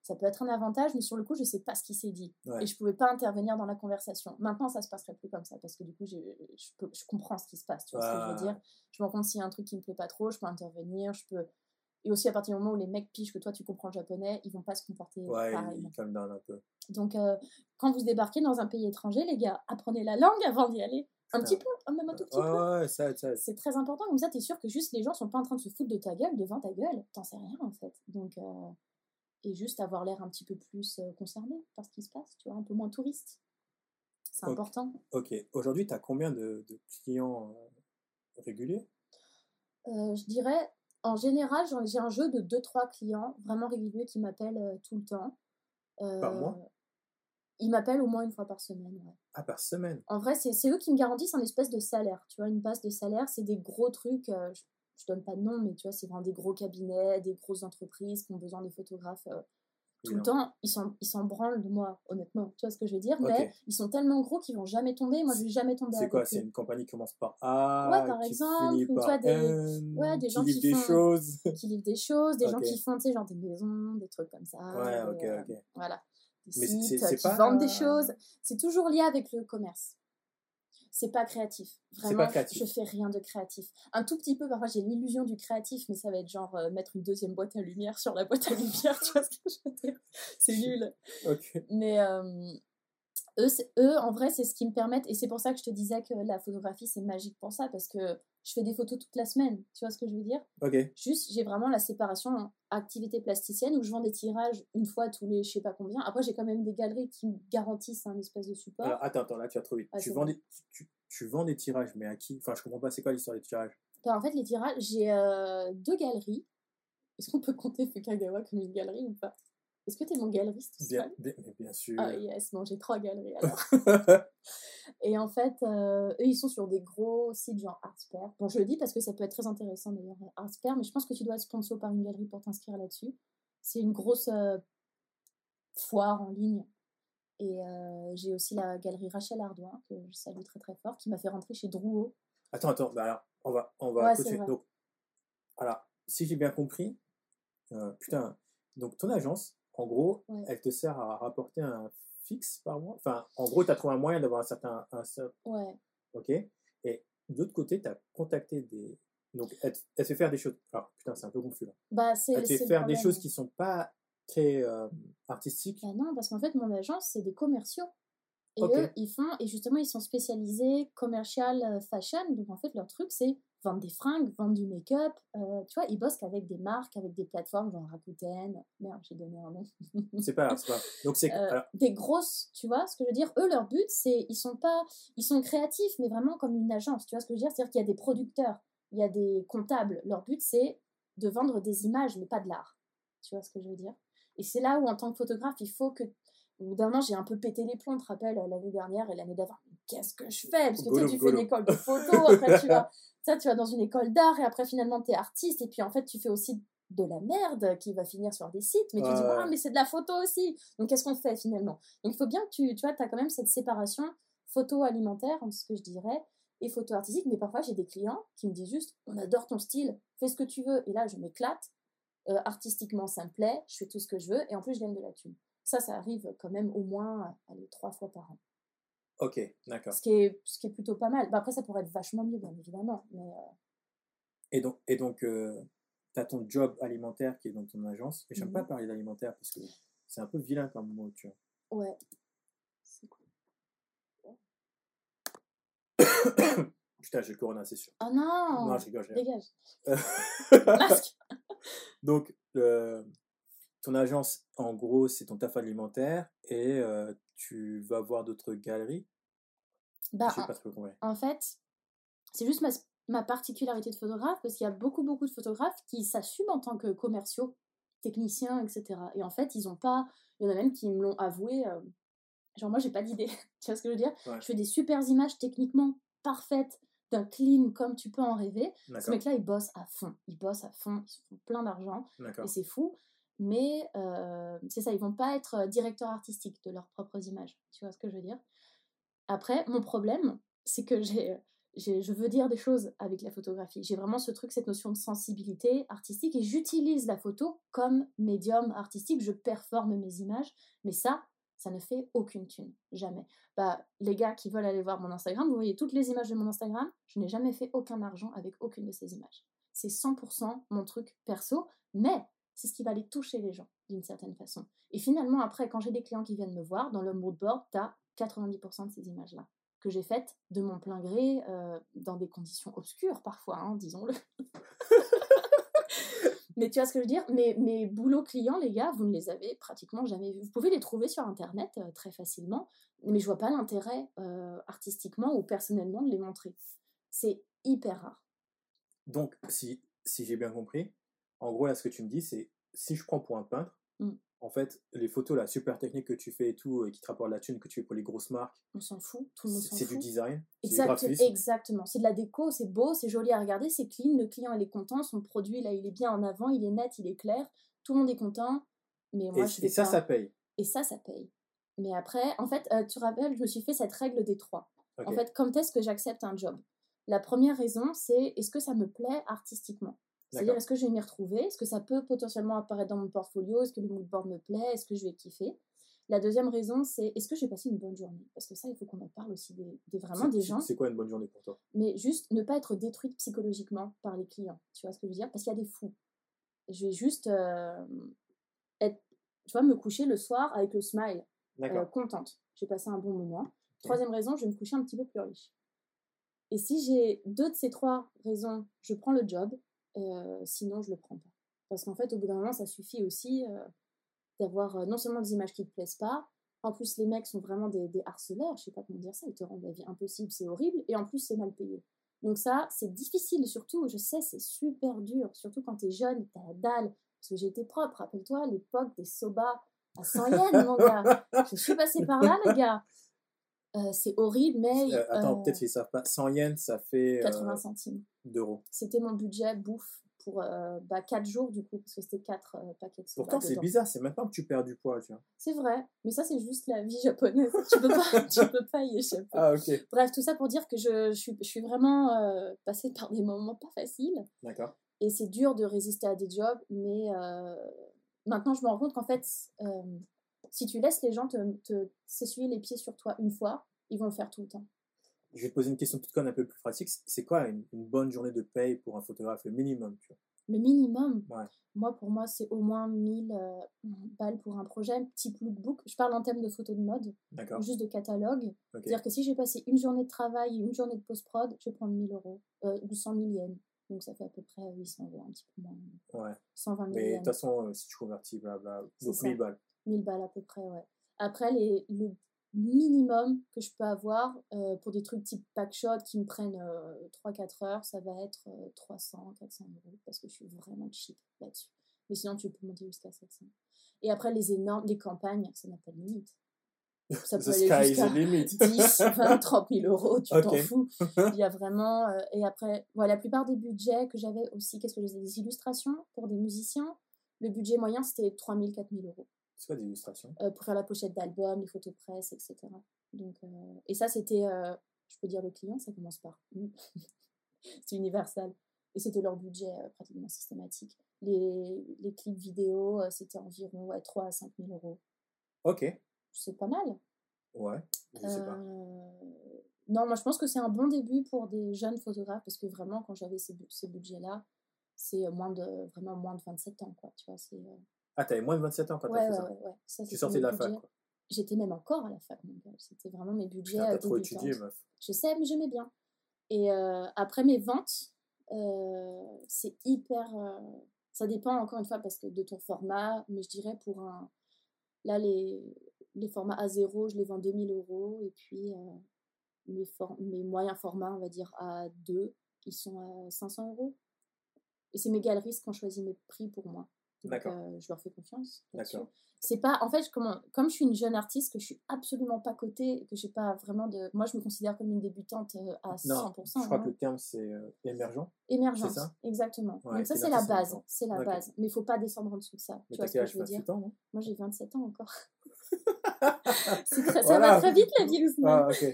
Ça peut être un avantage, mais sur le coup, je sais pas ce qui s'est dit. Ouais. Et je pouvais pas intervenir dans la conversation. Maintenant, ça se passerait plus comme ça, parce que du coup, je, peux- je comprends ce qui se passe, tu vois ce que je veux dire. Je me rends compte s'il y a un truc qui me plaît pas trop, je peux intervenir, je peux... Et aussi, à partir du moment où les mecs pigent que toi, tu comprends le japonais, ils vont pas se comporter Ouais, pareil. un peu. Donc, euh, quand vous débarquez dans un pays étranger, les gars, apprenez la langue avant d'y aller. Un petit peu, même un tout petit peu. ça. C'est très important, comme ça, tu es sûr que juste les gens sont pas en train de se foutre de ta gueule devant ta gueule. T'en sais rien, en fait. Donc, euh, et juste avoir l'air un petit peu plus euh, concerné par ce qui se passe, tu vois, un peu moins touriste. C'est important. Ok. Aujourd'hui, tu as combien de, de clients euh, réguliers? Euh, je dirais, en général, j'ai un jeu de 2-3 clients vraiment réguliers qui m'appellent euh, tout le temps. Par mois? Ils m'appellent au moins une fois par semaine, ouais. Ah, par semaine? En vrai, c'est eux qui me garantissent un espèce de salaire. Tu vois, une base de salaire, c'est des gros trucs. je, je donne pas de nom, mais tu vois, c'est vraiment des gros cabinets, des grosses entreprises qui ont besoin de photographes euh, tout le temps. Ils s'en ils s'en branlent de moi, honnêtement. Tu vois ce que je veux dire? Mais ils sont tellement gros qu'ils vont jamais tomber. Moi, je vais jamais tomber C'est quoi? eux. C'est une compagnie qui commence par A, Ouais, par qui exemple, finit ou par toi, des- ouais, des qui gens livrent qui des font- choses. Qui livrent des choses, des gens qui font, tu sais, genre des maisons, des trucs comme ça. Ouais, des, ok, euh, ok. Voilà. Des Mais c'est- sites c'est qui pas- vendent des choses. C'est toujours lié avec le commerce. C'est pas créatif. Vraiment, pas créatif. je fais rien de créatif. Un tout petit peu, parfois j'ai l'illusion du créatif, mais ça va être genre euh, mettre une deuxième boîte à lumière sur la boîte à lumière, tu vois ce que je veux dire? C'est nul. Mais euh, eux, en vrai, c'est ce qui me permettent, et c'est pour ça que je te disais que la photographie, c'est magique pour ça, parce que je fais des photos toute la semaine. Tu vois ce que je veux dire? Ok. Juste, j'ai vraiment la séparation activité plasticienne où je vends des tirages une fois tous les je sais pas combien. Après, j'ai quand même des galeries qui me garantissent un espèce de support. Alors, attends, attends, là, tu vas trop vite. Ah, tu, vends des, tu, tu vends des tirages, mais à qui? Enfin, je comprends pas, c'est quoi l'histoire des tirages? Bah, en fait, les tirages, j'ai euh, deux galeries. Est-ce qu'on peut compter Fukagawa comme une galerie ou pas? Est-ce que tu es mon galeriste bien, bien, bien sûr. Ah yes, bon, j'ai trois galeries alors. Et en fait, euh, eux, ils sont sur des gros sites genre Artsper. Bon, je le dis parce que ça peut être très intéressant d'ailleurs, Artsper, mais je pense que tu dois être sponsor par une galerie pour t'inscrire là-dessus. C'est une grosse euh, foire en ligne. Et euh, j'ai aussi la galerie Rachel Ardouin, que je salue très très fort, qui m'a fait rentrer chez Drouot. Attends, attends, bah alors, on va, on va Ouais, continuer. Donc, alors, si j'ai bien compris, euh, putain, donc ton agence, en gros, Ouais. elle te sert à rapporter un fixe par mois. Enfin, en gros, tu as trouvé un moyen d'avoir un certain. Un, Ouais, ok Et de l'autre côté, tu as contacté des. Donc, elle, fait faire des choses. Alors, putain, c'est un peu confus là. bah c'est. Elle fait faire des choses qui sont pas très euh, artistiques. Bah non, parce qu'en fait, mon agence, c'est des commerciaux. Et eux, ils font, et justement, ils sont spécialisés commercial euh, fashion. Donc, en fait, leur truc, c'est vendre des fringues, vendre du make-up. euh, tu vois, ils bossent qu'avec des marques, avec des plateformes genre Rakuten. Merde, j'ai donné un nom. C'est pas grave, c'est pas. Donc, c'est. Euh, des grosses, tu vois ce que je veux dire? Eux, leur but, c'est, ils sont pas, ils sont créatifs, mais vraiment comme une agence, tu vois ce que je veux dire? C'est-à-dire qu'il y a des producteurs, il y a des comptables. Leur but, c'est de vendre des images, mais pas de l'art. Tu vois ce que je veux dire? Et c'est là où, en tant que photographe, il faut que, au bout d'un moment, j'ai un peu pété les plombs, tu te rappelles, l'année dernière et l'année d'avant. Qu'est-ce que je fais? Parce que tu Golo, tu fais une école de photo, après tu vas, ça, tu vas dans une école d'art, et après finalement, tu es artiste, et puis en fait, tu fais aussi de la merde qui va finir sur des sites, mais tu dis, ah, mais c'est de la photo aussi. Donc, qu'est-ce qu'on fait finalement? Donc, il faut bien que tu, tu vois, tu as quand même cette séparation photo alimentaire, ce que je dirais, et photo artistique. Mais parfois, j'ai des clients qui me disent juste, on adore ton style, fais ce que tu veux. Et là, je m'éclate. Euh, artistiquement, ça me plaît, je fais tout ce que je veux, et en plus, je gagne de la thune. Ça, ça arrive quand même au moins allez, trois fois par an. ok, d'accord. Ce qui est, ce qui est plutôt pas mal. Bah, après, ça pourrait être vachement mieux, bien évidemment. Mais euh, Et donc, et donc tu as ton job alimentaire qui est dans ton agence. Et j'aime Mhm. pas parler d'alimentaire parce que c'est un peu vilain comme mot, tu vois. ouais. C'est cool. Putain, j'ai le corona, c'est sûr. Oh non, Non, je rigole, je rigole. Dégage. Masque donc, euh, ton agence, en gros, c'est ton taf alimentaire et euh, tu vas voir d'autres galeries? Bah, pas trop en fait, c'est juste ma, ma particularité de photographe, parce qu'il y a beaucoup, beaucoup de photographes qui s'assument en tant que commerciaux, techniciens, etc. Et en fait, ils ont pas. Il y en a même qui me l'ont avoué. euh, genre, moi, j'ai pas d'idée. tu vois ce que je veux dire? Ouais. Je fais des super images techniquement parfaites, d'un clean comme tu peux en rêver. Ce mec-là, il bosse à fond. Il bosse à fond. Ils font plein d'argent. Et c'est fou. Mais euh, c'est ça, ils vont pas être euh, directeurs artistiques de leurs propres images. Tu vois ce que je veux dire? Après, mon problème, c'est que j'ai, j'ai- je veux dire des choses avec la photographie. J'ai vraiment ce truc, cette notion de sensibilité artistique et j'utilise la photo comme médium artistique. Je performe mes images, mais ça, ça ne fait aucune thune. Jamais. Bah, les gars qui veulent aller voir mon Instagram, vous voyez toutes les images de mon Instagram, je n'ai jamais fait aucun argent avec aucune de ces images. C'est 100% mon truc perso, mais c'est ce qui va aller toucher les gens d'une certaine façon. Et finalement, après, quand j'ai des clients qui viennent me voir, dans le mood board, tu as 90% de ces images-là que j'ai faites de mon plein gré, euh, dans des conditions obscures parfois, hein, disons-le. Mais tu vois ce que je veux dire? Mes, mes boulots clients, les gars, vous ne les avez pratiquement jamais vus. Vous pouvez les trouver sur Internet euh, très facilement, mais je vois pas l'intérêt euh, artistiquement ou personnellement de les montrer. C'est hyper rare. Donc, si, si j'ai bien compris, en gros, là, ce que tu me dis, c'est si je prends pour un peintre, Mm. en fait, les photos, là, super techniques que tu fais et tout, et qui te rapportent la thune que tu fais pour les grosses marques, On s'en fout, tout le monde s'en c'est fout. du design, c'est du Exact- graphisme. exactement. C'est de la déco, c'est beau, c'est joli à regarder, c'est clean, le client il est content, son produit là il est bien en avant, il est net, il est clair, tout le monde est content. Mais moi Et, je et ça, pas- ça paye. Et ça, ça paye. Mais après, en fait, euh, tu te rappelles, je me suis fait cette règle des trois. En fait, quand est-ce que j'accepte un job? La première raison, c'est est-ce que ça me plaît artistiquement? C'est-à-dire, est-ce que je vais m'y retrouver? Est-ce que ça peut potentiellement apparaître dans mon portfolio? Est-ce que le moodboard me plaît? Est-ce que je vais kiffer? La deuxième raison, c'est est-ce que j'ai passé une bonne journée? Parce que ça, il faut qu'on en parle aussi des, des- vraiment des gens. C'est quoi une bonne journée pour toi? Mais juste ne pas être détruite psychologiquement par les clients. Tu vois ce que je veux dire? Parce qu'il y a des fous. Je vais juste euh, être, tu vois, me coucher le soir avec le smile, euh, contente. J'ai passé un bon moment. Troisième raison, je vais me coucher un petit peu plus riche. Et si j'ai deux de ces trois raisons, je prends le job, euh, sinon je le prends pas. Parce qu'en fait, au bout d'un moment, ça suffit aussi euh, d'avoir euh, non seulement des images qui te plaisent pas, en plus les mecs sont vraiment des, harceleurs, je sais pas comment dire ça, ils te rendent la vie impossible, c'est horrible, et en plus c'est mal payé. Donc ça, c'est difficile, surtout, je sais, c'est super dur, surtout quand t'es jeune, t'as la dalle, parce que j'ai été propre, rappelle-toi, l'époque des soba à 100 yens, mon gars. Je suis passée par là, les gars. Euh, c'est horrible, mais... Euh, attends, euh, peut-être qu'ils savent pas. 100 yens, ça fait euh, 80 centimes. d'euros. C'était mon budget bouffe pour euh, bah, 4 jours, du coup, parce que c'était 4 paquets de Pourtant, c'est bizarre, c'est maintenant que tu perds du poids, tu vois. C'est vrai, mais ça, c'est juste la vie japonaise. tu peux pas, tu peux pas y échapper. Ah, ok. Bref, tout ça pour dire que je, je suis, je suis vraiment euh, passée par des moments pas faciles. D'accord. Et c'est dur de résister à des jobs, mais euh, maintenant je me rends compte qu'en fait, euh, si tu laisses les gens te, te s'essuyer les pieds sur toi une fois, ils vont le faire tout le temps. Je vais te poser une question toute conne un peu plus pratique. C'est quoi une, une bonne journée de paye pour un photographe, le minimum, tu vois? Le minimum, Ouais. moi pour moi, c'est au moins 1000 euh, balles pour un projet, type lookbook. Je parle en termes de photos de mode, ou juste de catalogue. Ok. C'est-à-dire que si j'ai passé une journée de travail et une journée de post-prod, je vais prendre 1000 euros, euh, ou 100 000 yens. Donc ça fait à peu près 800 euros, un petit peu moins. Ouais. 120 000 Mais de toute façon, euh, si tu convertis, blabla, donc ça. 1000 balles. 1000 balles à peu près, ouais. Après, les, le minimum que je peux avoir euh, pour des trucs type packshot qui me prennent 3-4 heures, ça va être euh, 300, 400 euros parce que je suis vraiment cheap là-dessus. Mais sinon, tu peux monter jusqu'à 700. Et après, les énormes, les campagnes, ça n'a pas de limite. Ça peut aller jusqu'à the limit. 10, 20, 30 000 euros, tu t'en fous. Il y a vraiment. euh, et après, la plupart des budgets que j'avais aussi, qu'est-ce que je faisais? Des illustrations pour des musiciens. Le budget moyen, c'était 3 000, 4 000 euros C'est quoi des illustrations euh, pour faire la pochette d'album, les photos presse, etc. Donc, euh, et ça, c'était, euh, je peux dire le client, ça commence par c'est Universal. Et c'était leur budget pratiquement systématique. Les, les clips vidéo, c'était environ ouais, 3 à 5 000 euros. Ok. C'est pas mal. Ouais. Je sais pas. Non, moi je pense que c'est un bon début pour des jeunes photographes parce que vraiment, quand j'avais ces, bu- ces budgets-là, c'est moins de, vraiment moins de 27 ans, quoi. Tu vois, c'est. Ah, t'avais moins de 27 ans quand Ouais, t'as fait ouais, ça. ouais, ouais. Ça, Tu sortais de la fac. J'étais même encore à la fac. C'était vraiment mes budgets Putain, euh, t'as trop étudié, meuf. Je sais, mais j'aimais bien. Et euh, après mes ventes, euh, c'est hyper. euh, ça dépend encore une fois parce que de ton format, mais je dirais pour un. Là, les, les formats A0, je les vends 2000 euros. Et puis mes, for- mes moyens formats, on va dire A2, ils sont à 500 euros. Et c'est mes galeristes qui ont choisi mes prix pour moi. D'accord. euh, je leur fais confiance. D'accord. C'est pas. En fait, comment, comme je suis une jeune artiste, que je suis absolument pas cotée, que j'ai pas vraiment de. Moi, je me considère comme une débutante euh, à Non, 100%. Je crois que le terme, c'est euh, émergent. Ça? exactement. Ouais, Donc ça, c'est la base. C'est la base. Mais il faut pas descendre en dessous de ça. Mais tu vois ce que je veux dire? 28 ans, non? Moi, j'ai 27 ans encore. Ça va très vite, la vie, Ousmane. Ah.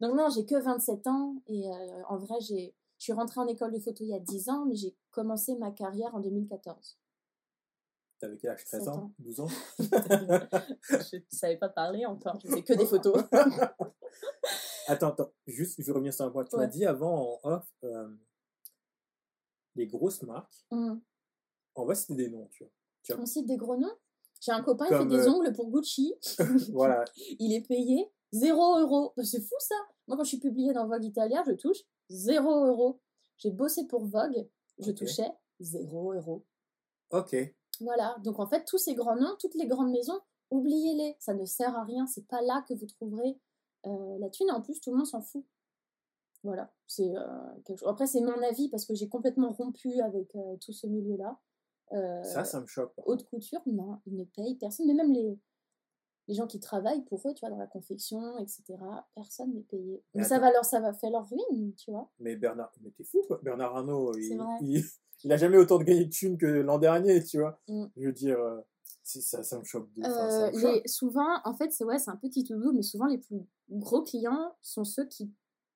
Donc non, j'ai que 27 ans. Et euh, en vrai, j'ai... Je suis rentrée en école de photo il y a 10 ans, mais j'ai commencé ma carrière en 2014. T'avais quel âge 13 Sept ans ans. 12 ans je ne savais pas parler encore, je faisais que des photos. Attends, attends. Juste, je vais revenir sur un point. Tu m'as dit avant en off, euh, les grosses marques, Hum. on va citer des noms, tu vois. On cite des gros noms? J'ai un copain, il Comme, fait des euh, ongles pour Gucci. Voilà. Il est payé 0 euros. C'est fou ça. Moi, quand je suis publiée dans Vogue Italia, je touche 0 euros. J'ai bossé pour Vogue, je touchais 0 euros. Ok. Voilà. Donc en fait, tous ces grands noms, toutes les grandes maisons, oubliez-les. Ça ne sert à rien. C'est pas là que vous trouverez euh, la thune. Et en plus, tout le monde s'en fout. Voilà. C'est euh, quelque chose. Après, c'est mon avis parce que j'ai complètement rompu avec euh, tout ce milieu-là. Ça, ça me choque. haute couture, non, ils ne payent personne, mais même les, les gens qui travaillent pour eux, tu vois, dans la confection, etc., personne n'est payé. Mais Mais ça va, leur, ça va faire leur ruine, tu vois. Mais Bernard, mais t'es fou quoi. Bernard Arnault, il, il, il a jamais autant de gagné de thunes que l'an dernier, tu vois. Mm. Je veux dire, euh, ça, ça me choque. De, enfin, Euh, ça me choque. les, souvent, en fait, c'est ouais, c'est un petit tout doux, mais souvent les plus gros clients sont ceux qui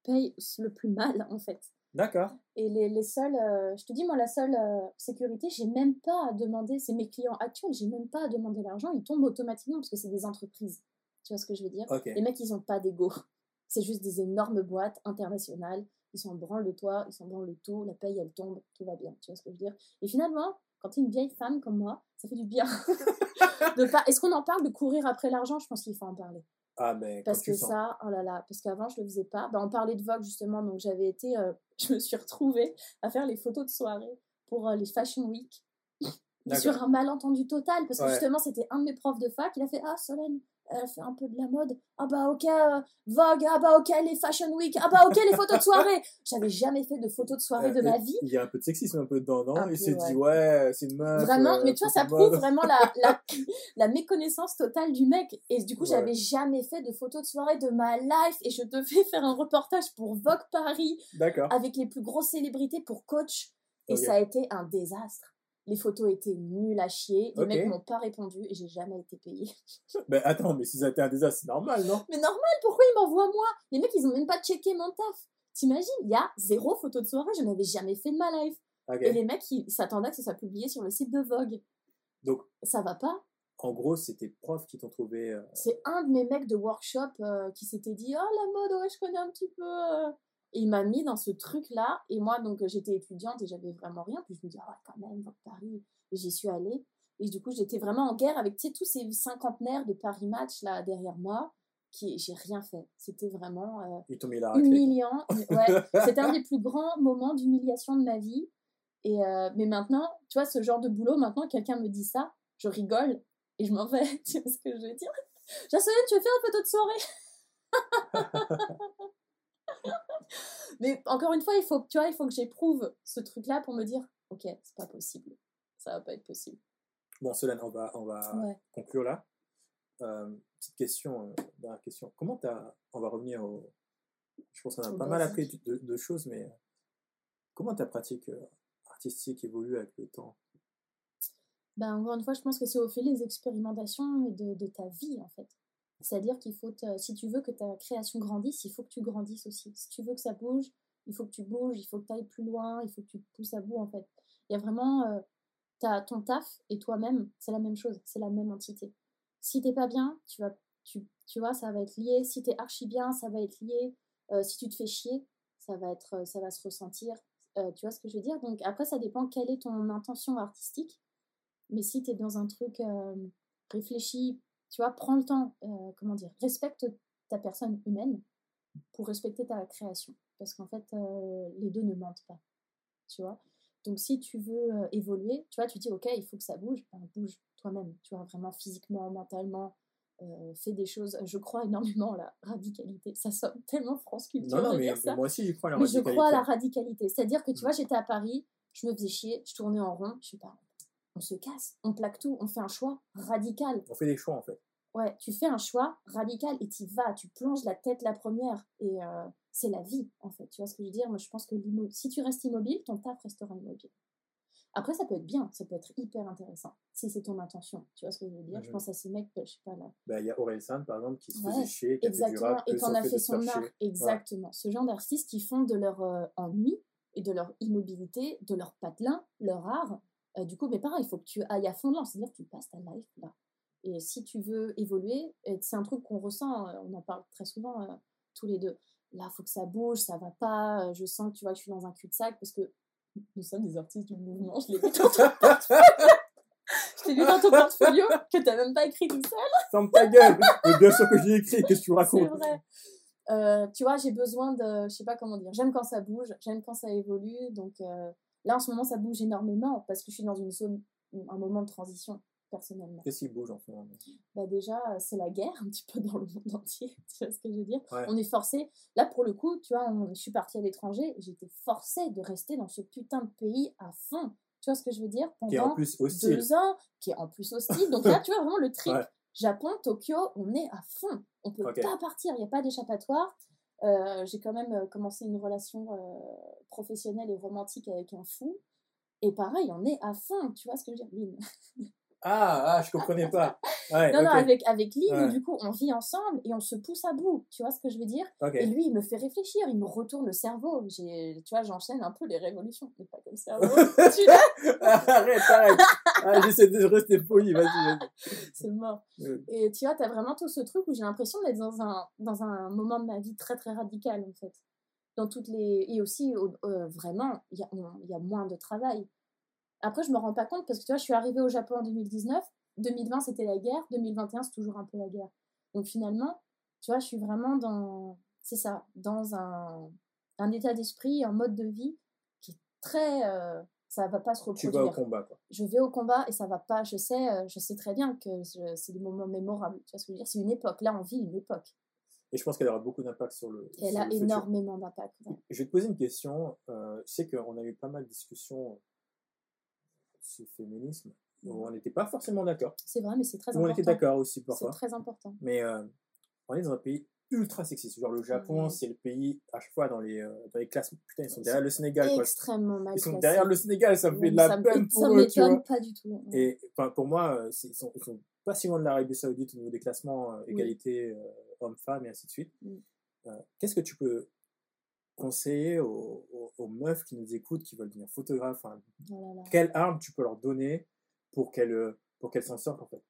payent le plus mal, en fait. D'accord. Et les, les seuls, euh, je te dis, moi, la seule euh, sécurité, j'ai même pas à demander, c'est mes clients actuels, j'ai même pas à demander l'argent, ils tombent automatiquement parce que c'est des entreprises. Tu vois ce que je veux dire? Les mecs, ils ont pas d'ego. C'est juste des énormes boîtes internationales. Ils s'en branlent de toi, ils s'en branlent de tout, la paye, elle tombe, tout va bien. Tu vois ce que je veux dire? Et finalement, quand tu es une vieille femme comme moi, ça fait du bien. de pas... Est-ce qu'on en parle de courir après l'argent? Je pense qu'il faut en parler. Ah, mais Parce que sens. ça, oh là là, parce qu'avant je le faisais pas. Bah, on parlait de Vogue justement, donc j'avais été, euh, je me suis retrouvée à faire les photos de soirée pour euh, les Fashion Week. Sur un malentendu total, parce que Ouais. justement c'était un de mes profs de fac, il a fait Ah Solène, elle fait un peu de la mode. Ah bah ok, euh, Vogue, ah bah ok, les Fashion Week, ah bah ok, les photos de soirée. J'avais jamais fait de photos de soirée de Euh, ma vie. Il y a un peu de sexisme un peu dedans, non? Il s'est dit, ouais, c'est une meuf. Vraiment, euh, mais tu vois, ça prouve vraiment la, la, la méconnaissance totale du mec. Et du coup, Ouais. j'avais jamais fait de photos de soirée de ma life et je devais faire un reportage pour Vogue Paris avec les plus grosses célébrités pour coach. Et ça a été un désastre. Les photos étaient nulles à chier. Les mecs m'ont pas répondu et j'ai jamais été payée. Mais attends, mais si ça a été un désastre, c'est normal, non? Mais normal, pourquoi ils m'envoient moi? Les mecs, ils ont même pas checké mon taf. T'imagines, il y a zéro photo de soirée, je n'avais jamais fait de ma life. Et les mecs, ils s'attendaient à que ça soit publié sur le site de Vogue. Donc, Ça va pas en gros, c'est tes profs qui t'ont trouvé. euh, C'est un de mes mecs de workshop euh, qui s'était dit Oh la mode, ouais, je connais un petit peu. euh. Et il m'a mis dans ce truc-là. Et moi, donc, euh, j'étais étudiante et j'avais vraiment rien. Puis je me dis Ah ouais, quand même, Vogue Paris. Et j'y suis allée. Et du coup, j'étais vraiment en guerre avec tu sais, tous ces cinquantenaires de Paris Match là derrière moi. qui J'ai rien fait. C'était vraiment euh, raclée. humiliant. Ouais, c'était un des plus grands moments d'humiliation de ma vie. Et euh, mais maintenant, tu vois, ce genre de boulot, maintenant, quelqu'un me dit ça, je rigole et je m'en vais. Tu vois ce que je veux dire? Jacqueline, tu veux faire une photo de soirée? Mais encore une fois, il faut, tu vois, il faut que j'éprouve ce truc-là pour me dire, ok, c'est pas possible. Ça va pas être possible. Bon, Solène, on va, on va Ouais. conclure là. Euh, petite question, euh, dernière question. Comment t'as. On va revenir au. Je pense qu'on a pas mal appris de, de choses, mais euh, comment ta pratique artistique évolue avec le temps? Ben, encore une fois, je pense que c'est au fil des expérimentations et de, de ta vie, en fait. C'est-à-dire qu'il faut, si tu veux que ta création grandisse, il faut que tu grandisses aussi. Si tu veux que ça bouge, il faut que tu bouges, il faut que tu ailles plus loin, il faut que tu te pousses à bout, en fait. Il y a vraiment euh, ton taf et toi-même, c'est la même chose, c'est la même entité. Si t'es pas bien, tu vas, tu, tu vois, ça va être lié. Si t'es archi bien, ça va être lié. Euh, si tu te fais chier, ça va être, euh, ça va se ressentir. Euh, tu vois ce que je veux dire? Donc après, ça dépend quelle est ton intention artistique. Mais si tu es dans un truc réfléchi, tu vois, prends le temps, euh, comment dire, respecte ta personne humaine pour respecter ta création. Parce qu'en fait, euh, les deux ne mentent pas. Tu vois Donc si tu veux euh, évoluer, tu vois, tu dis, ok, il faut que ça bouge, ben, bouge toi-même, tu vois, vraiment physiquement, mentalement. euh, fais des choses, je crois énormément à la radicalité. Ça sonne tellement France Culture Non, non, mais, moi aussi, j'y crois à la Mais je radicalité. crois à la radicalité. C'est-à-dire que tu vois, j'étais à Paris, je me faisais chier, je tournais en rond, je sais pas, on se casse, on plaque tout, on fait un choix radical. On fait des choix, en fait. Ouais, tu fais un choix radical et tu vas, tu plonges la tête la première. Et euh, c'est la vie, en fait. Tu vois ce que je veux dire? Moi, je pense que si tu restes immobile, ton taf restera immobile. Après, ça peut être bien, ça peut être hyper intéressant, si c'est ton intention. Tu vois ce que je veux dire? Je pense à ces mecs, je sais pas là, Ben, Il y a Aurel San, par exemple, qui se Ouais, faisait chier, qui a fait du Exactement, et qu'on sur a fait son art. Exactement. Ce genre d'artistes qui font de leur euh, ennui et de leur immobilité, de leur patelin, leur art. Euh, du coup, mais pareil, il faut que tu ailles à fond dedans, c'est-à-dire que tu passes ta life là. Et si tu veux évoluer, c'est un truc qu'on ressent, euh, on en parle très souvent euh, tous les deux. Là, il faut que ça bouge, ça va pas. euh, Je sens que tu vois, que je suis dans un cul-de-sac parce que nous sommes des artistes du mouvement. Je l'ai vu dans ton portfolio. Je l'ai lu dans ton portfolio que tu n'as même pas écrit tout seul. Ferme ta gueule Mais Bien sûr que j'ai écrit, qu'est-ce que tu C'est racontes? vrai. Euh, tu vois, j'ai besoin de, je sais pas comment dire, j'aime quand ça bouge, j'aime quand ça évolue. Donc euh, là, en ce moment, ça bouge énormément parce que je suis dans une zone, un moment de transition personnellement. Qu'est-ce qui bouge en ce moment? Bah déjà, c'est la guerre un petit peu dans le monde entier. Tu vois ce que je veux dire? Ouais. On est forcé. Là, pour le coup, tu vois, on- je suis partie à l'étranger, j'étais forcée de rester dans ce putain de pays à fond. Tu vois ce que je veux dire? Qui est en Pendant plus hostile. deux ans, qui est en plus hostile. Donc là, tu vois vraiment le trip. Ouais. Japon, Tokyo, on est à fond. On peut pas partir, il n'y a pas d'échappatoire. Euh, J'ai quand même euh, commencé une relation euh, professionnelle et romantique avec un fou. Et pareil, on est à fond. Tu vois ce que je veux dire Ah, ah, je comprenais pas. Ouais, Non, non, avec, avec Lynn, Ouais. du coup, on vit ensemble et on se pousse à bout. Tu vois ce que je veux dire? Et lui, il me fait réfléchir, il me retourne le cerveau. Tu vois, j'enchaîne un peu les révolutions, mais pas comme cerveau. tu arrête, arrête. Ah, J'essaie de rester poli, vas-y, vas-y. c'est mort. Et tu vois, t'as vraiment tout ce truc où j'ai l'impression d'être dans un, dans un moment de ma vie très très radical en fait. Dans toutes les... Et aussi, au- euh, vraiment, il y a, on- il y a moins de travail. Après, je me rends pas compte parce que tu vois, je suis arrivée au Japon en 2019. 2020, c'était la guerre. 2021, c'est toujours un peu la guerre. Donc finalement, Tu vois, je suis vraiment dans, c'est ça, dans un, un état d'esprit, un mode de vie qui est très, euh, ça va pas se Tu reproduire. vas au combat, quoi. Je vais au combat et ça va pas. Je sais, euh, je sais très bien que c'est des moments mémorables. Tu vois ce que je veux dire? C'est une époque. Là, on vit une époque. Et je pense qu'elle aura beaucoup d'impact sur le. Et elle sur a énormément d'impact. ouais. Je vais te poser une question. Euh, je sais qu'on a eu pas mal de discussions le féminisme où on n'était pas forcément d'accord. C'est vrai, mais c'est très Où on important. était d'accord aussi C'est parfois. très important. Mais euh, on est dans un pays ultra sexiste. Genre le Japon, c'est le pays, à chaque fois, dans les, euh, dans les classes. Putain, ils sont derrière le Sénégal, quoi. Extrêmement mal Ils sont derrière le Sénégal, ça me fait de la ça peine Ça pour eux, vois. m'étonne pas du tout. ouais. Et enfin, pour moi, euh, c'est- ils sont, ils sont pas si loin de l'Arabie Saoudite au niveau des classements euh, Oui. égalité euh, hommes-femmes et ainsi de suite. Mm. Qu'est-ce que tu peux conseiller aux, aux- aux meufs qui nous écoutent, qui veulent devenir photographes Oh là là. Quelle arme tu peux leur donner pour qu'elles euh, pour qu'elles s'en sortent en fait?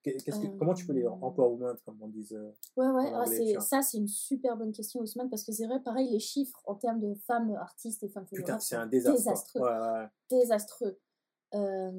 Comment tu peux les Euh. empowerment, comme on dit euh, Ouais, ouais, en ah, anglais, c'est- ça c'est une super bonne question Ousmane parce que c'est vrai, pareil, les chiffres en termes de femmes artistes et femmes Putain, photographes c'est sont un désastre. désastreux. Ouais, ouais, ouais. désastreux. Euh,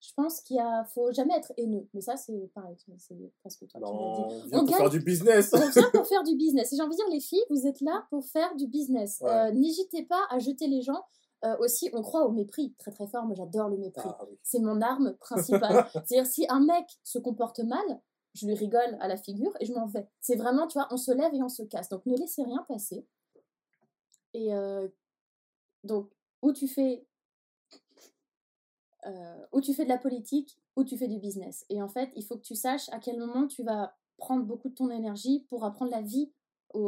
je pense qu'il faut jamais être haineux, mais ça c'est pareil, c'est presque toi qui l'as dit. on vient pour faire du business. On vient pour faire du business. Et j'ai envie de dire, les filles, vous êtes là pour faire du business. Ouais. Euh, N'hésitez pas à jeter les gens. Euh, aussi, on croit au mépris très très fort. Moi, j'adore le mépris. Ah, oui. C'est mon arme principale. C'est-à-dire, si un mec se comporte mal, je lui rigole à la figure et je m'en vais. C'est vraiment, tu vois, on se lève et on se casse. Donc, ne laissez rien passer. Et euh, donc, où tu fais, euh, où tu fais de la politique, où tu fais du business. Et en fait, il faut que tu saches à quel moment tu vas prendre beaucoup de ton énergie pour apprendre la vie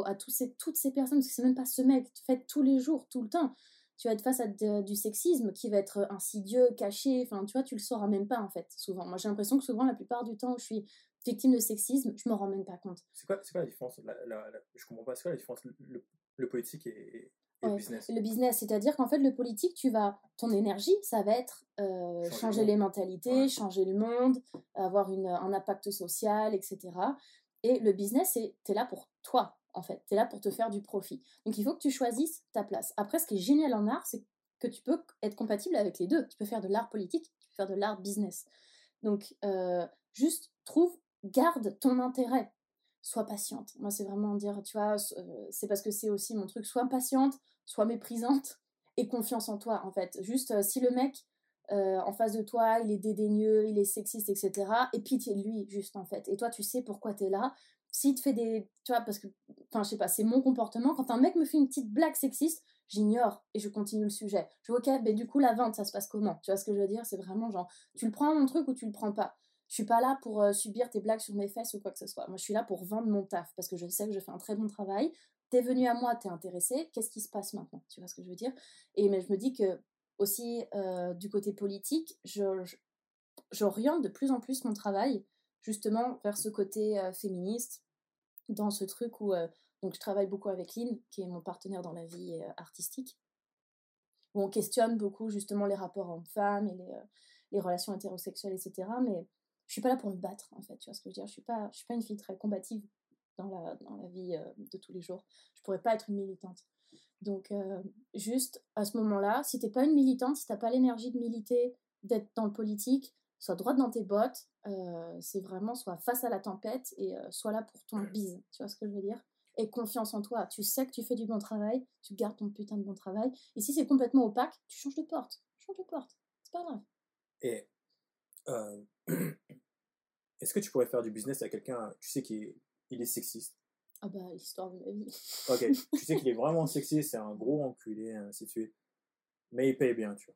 à toutes ces personnes, parce que c'est même pas ce mec, tu fais tous les jours, tout le temps. Tu vas être face à du sexisme qui va être insidieux, caché, enfin tu vois, tu le sauras même pas en fait, souvent. Moi j'ai l'impression que souvent, la plupart du temps où je suis victime de sexisme, je m'en rends même pas compte. C'est quoi, quoi la différence? La, la- Je comprends pas. C'est quoi la différence? Le politique et, le business Le business, c'est-à-dire qu'en fait, le politique, tu vas, ton énergie, ça va être euh, Changer les mentalités, Ouais. changer le monde, avoir une, un impact social, etc. Et le business, c'est, t'es là pour toi, en fait. T'es là pour te faire du profit. Donc, il faut que tu choisisses ta place. Après, ce qui est génial en art, c'est que tu peux être compatible avec les deux. Tu peux faire de l'art politique, tu peux faire de l'art business. Donc, euh, juste trouve, garde ton intérêt. Sois patiente. Moi, c'est vraiment dire, tu vois, euh, c'est parce que c'est aussi mon truc. Sois patiente, sois méprisante et confiance en toi, en fait. Juste, euh, si le mec euh, en face de toi, il est dédaigneux, il est sexiste, etc., et pitié de lui, juste, en fait. Et toi, tu sais pourquoi t'es là. S'il te fait des. Tu vois, parce que. Enfin, je sais pas, c'est mon comportement. Quand un mec me fait une petite blague sexiste, j'ignore et je continue le sujet. Je vois, ok, mais du coup, la vente, ça se passe comment? Tu vois ce que je veux dire? C'est vraiment genre, tu le prends mon truc ou tu le prends pas? Je suis pas là pour euh, subir tes blagues sur mes fesses ou quoi que ce soit. Moi, je suis là pour vendre mon taf parce que je sais que je fais un très bon travail. T'es venu à moi, t'es intéressé. Qu'est-ce qui se passe maintenant? Tu vois ce que je veux dire? Et mais je me dis que aussi euh, du côté politique, j'oriente de plus en plus mon travail justement vers ce côté euh, féministe, dans ce truc où donc je travaille beaucoup avec Lynn, qui est mon partenaire dans la vie artistique, où on questionne beaucoup justement les rapports hommes-femmes et les, les relations hétérosexuelles, etc. Mais je suis pas là pour me battre, en fait, tu vois ce que je veux dire? Je suis pas, je suis pas une fille très combative dans la, dans la vie euh, de tous les jours. Je pourrais pas être une militante. Donc, euh, juste à ce moment-là, si t'es pas une militante, si t'as pas l'énergie de militer, d'être dans le politique, sois droite dans tes bottes, euh, c'est vraiment soit face à la tempête et sois là pour ton bise, tu vois ce que je veux dire? Et confiance en toi, tu sais que tu fais du bon travail, tu gardes ton putain de bon travail, et si c'est complètement opaque, tu changes de porte, change de porte, c'est pas grave. Et euh, est-ce que tu pourrais faire du business à quelqu'un, tu sais qu'il est, il est sexiste? Ah bah, l'histoire de ma vie. Ok, tu sais qu'il est vraiment sexiste, c'est un gros enculé, ainsi de suite. Mais il paye bien, tu vois.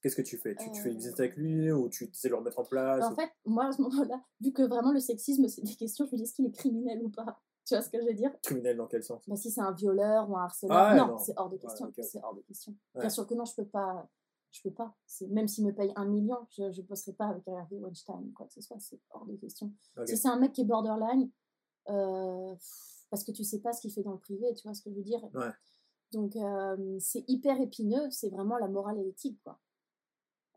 Qu'est-ce que tu fais? Tu, tu fais du business avec lui ou tu essaies de le remettre en place En ou- fait, moi, à ce moment-là, vu que vraiment le sexisme, c'est des questions, je me dis, est-ce qu'il est criminel ou pas? Tu vois ce que je veux dire? Criminel dans quel sens? Bah, Si c'est un violeur ou un harceleur, Ah ouais, non, non. c'est hors de question. C'est hors de question. Ouais. Bien sûr que non, je peux pas. Je peux pas. C'est- Même s'il me paye un million, je ne bosserai pas avec Harvey Weinstein quoi que ce soit. C'est hors de question. Si c'est un mec qui est borderline, euh, parce que tu sais pas ce qu'il fait dans le privé, tu vois ce que je veux dire Ouais. Donc, euh, c'est hyper épineux. C'est vraiment la morale et l'éthique, quoi.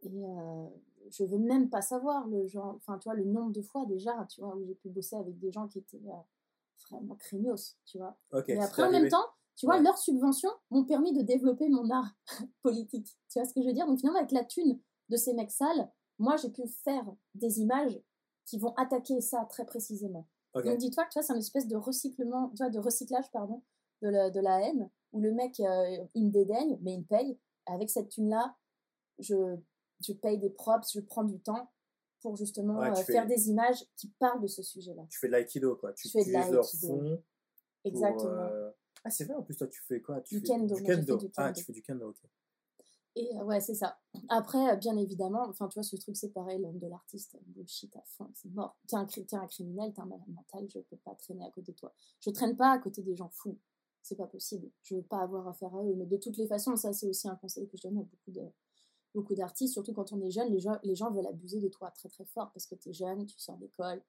Et euh, je veux même pas savoir le genre, enfin, tu vois, le nombre de fois déjà, tu vois, où j'ai pu bosser avec des gens qui étaient euh, vraiment craignos, tu vois. Ok, Mais c'est après, en même temps, tu vois, Ouais. leurs subventions m'ont permis de développer mon art politique. Tu vois ce que je veux dire? Donc finalement, avec la thune de ces mecs sales, moi, j'ai pu faire des images qui vont attaquer ça très précisément. Donc dis-toi que tu vois, c'est une espèce de recyclement, tu vois, de recyclage pardon, de la, de la haine, où le mec, euh, il me dédaigne, mais il me paye. Avec cette thune-là, je, je paye des props, je prends du temps pour justement Ouais, euh, fais- faire des images qui parlent de ce sujet-là. Tu fais de l'aïkido, quoi. Tu Je fais de l'aïkido. pour, Exactement. euh, Ah, c'est vrai, en plus, toi, tu fais quoi? Tu Du fais kendo, Du kendo. Ah, tu fais du kendo, ok. Et euh, ouais, c'est ça. Après, euh, bien évidemment, enfin, tu vois, ce truc, c'est pareil, l'homme de l'artiste, bullshit à fond, c'est mort. T'es un, t'es un criminel, t'es un malade mental, je peux pas traîner à côté de toi. Je traîne pas à côté des gens fous. C'est pas possible. Je veux pas avoir affaire à eux. Mais de toutes les façons, ça, c'est aussi un conseil que je donne à beaucoup de beaucoup d'artistes, surtout quand on est jeune, les gens, les gens veulent abuser de toi très très fort parce que tu es jeune, tu sors d'école,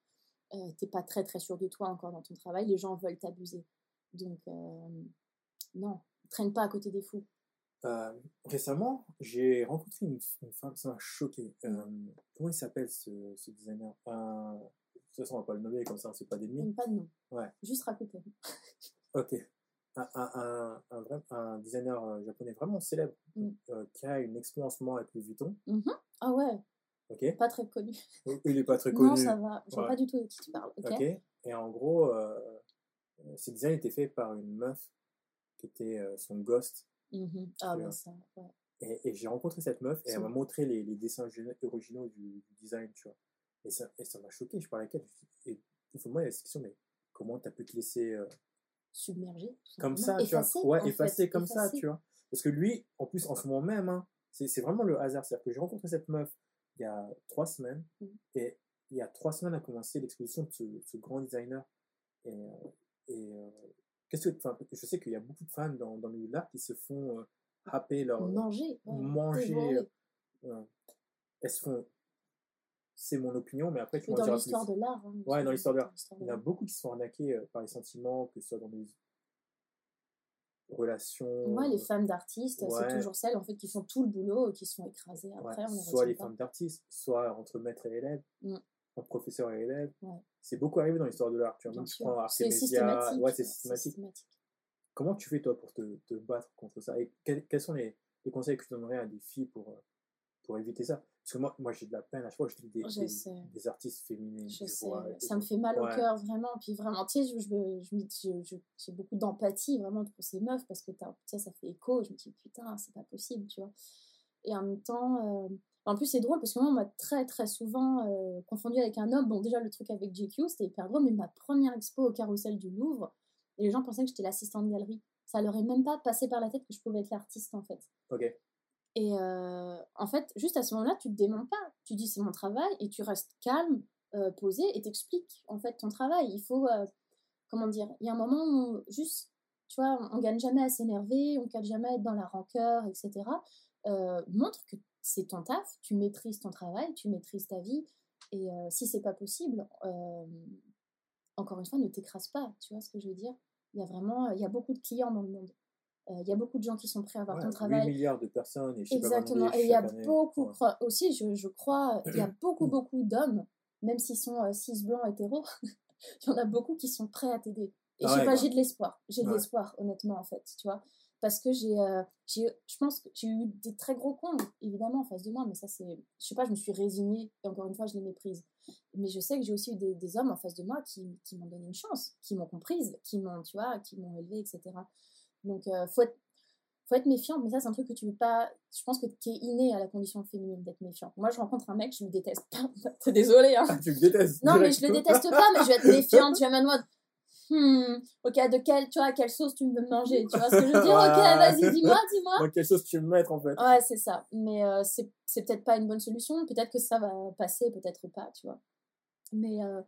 euh, t'es pas très très sûr de toi encore dans ton travail, les gens veulent t'abuser. Donc, euh, non, traîne pas à côté des fous. Euh, récemment, j'ai rencontré une, une femme, ça m'a choqué. Mm. Euh, comment il s'appelle ce, ce designer? Euh, De toute façon, on va pas le nommer comme ça, c'est pas d'ennemis. Même pas de nom. Ouais. Juste raconter. Ok. Un, un, un, un, vrai- un designer japonais vraiment célèbre Mm. qui a une expo en ce moment avec Louis Vuitton. Ah ouais, Ok. pas très connu. Il est pas très connu. Non, ça va. Je vois Ouais. pas du tout de qui tu parles. Ok. Et en gros, ce design était fait par une meuf qui était euh, son ghost. Mhm. Ah vois. ça, ouais. Et, et j'ai rencontré cette meuf et elle m'a montré les, les dessins origina- originaux du, du design, tu vois. Et ça m'a choqué. Je parlais avec elle. Et il faut moi, il y a cette question, mais comment t'as pu te laisser euh, Submergé. tout comme ça, tu vois? Ouais, fait, comme ça, tu vois. Parce que lui, en plus, en ce moment même, hein, c'est vraiment le hasard. C'est-à-dire que j'ai rencontré cette meuf il y a trois semaines Mm. et il y a trois semaines a commencé l'exposition de ce, ce grand designer. Et, euh, et euh, qu'est-ce que, enfin, je sais qu'il y a beaucoup de fans dans, dans le milieu de l'art qui se font euh, happer leur Manger. ouais, manger. euh, euh, elles se font. C'est mon opinion, mais après tu m'en dans diras l'histoire plus. de l'art. hein, Ouais, dans l'histoire de l'art. l'histoire Il y en a beaucoup qui se sont arnaqués euh, par les sentiments, que ce soit dans des relations. Ouais, les femmes d'artistes, ouais. c'est toujours celles en fait qui font tout le boulot et qui sont écrasées Ouais, après. on les soit les pas. femmes d'artistes, soit entre maître et élève, Mm. Entre professeur et élève. Ouais. C'est beaucoup arrivé dans l'histoire de l'art. Tu vois, même tu prends Artemisia, ouais, c'est systématique. systématique. Comment tu fais toi pour te, te battre contre ça? Et quels, quels sont les, les conseils que tu donnerais à des filles pour, euh, pour éviter ça? Parce que moi, moi j'ai de la peine à chaque fois que je dis des, artistes féminines. Je sais, vois, ça me fait mal au cœur, vraiment. Puis vraiment, tu sais, je, je, je, je- j'ai beaucoup d'empathie vraiment pour ces meufs parce que ça fait écho. Je me dis, putain, c'est pas possible, tu vois. Et en même temps, euh, en plus, c'est drôle parce que moi, on m'a très, très souvent euh, confondu avec un homme. Bon, déjà, le truc avec GQ, c'était hyper drôle, mais ma première expo au carrousel du Louvre, et les gens pensaient que j'étais l'assistante de galerie. Ça leur est même pas passé par la tête que je pouvais être l'artiste, en fait. Ok. Et euh, en fait, juste à ce moment-là, tu te démontes pas. Tu dis c'est mon travail et tu restes calme, euh, posé et t'expliques en fait ton travail. Il faut, comment dire, il y a un moment où juste, tu vois, on, on gagne jamais à s'énerver, on gagne jamais à être dans la rancœur, etc. Euh, montre que c'est ton taf, tu maîtrises ton travail, tu maîtrises ta vie. Et euh, si c'est pas possible, euh, encore une fois, ne t'écrase pas. Tu vois ce que je veux dire? Il y a vraiment, il y a beaucoup de clients dans le monde. Il y a beaucoup de gens qui sont prêts à voir Ouais, ton 8 travail. milliards de personnes et je sais pas Exactement. Et il y a année. beaucoup, Ouais. aussi, je, je crois, il y a beaucoup, beaucoup d'hommes, même s'ils sont cis, blancs, hétéros, il y en a beaucoup qui sont prêts à t'aider. Et Ah je sais ouais, pas, j'ai de l'espoir. J'ai de l'espoir, honnêtement, en fait, tu vois? Parce que j'ai, euh, je pense que j'ai eu des très gros cons, évidemment, en face de moi, mais ça, c'est, je sais pas, je me suis résignée, et encore une fois, je les méprise. Mais je sais que j'ai aussi eu des, des hommes en face de moi qui, qui m'ont donné une chance, qui m'ont comprise, qui m'ont, tu vois, qui m'ont élevée, etc. Donc, euh, faut être faut être méfiante, mais ça, c'est un truc que tu veux pas. Je pense que tu es inné à la condition féminine d'être méfiant. Moi, je rencontre un mec, je le déteste. T'es désolée, hein. Ah, tu le détestes Non, mais je le déteste pas, mais je vais être méfiante. Vais mettre mode. Hmm, ok, de quelle, tu vois, quelle sauce tu veux me manger Tu vois ce que je veux dire? Ok, vas-y, dis-moi, dis-moi. Dans quelle sauce tu veux me mettre en fait? Ouais, c'est ça. Mais euh, c'est c'est peut-être pas une bonne solution. Peut-être que ça va passer, peut-être pas, tu vois. Mais euh,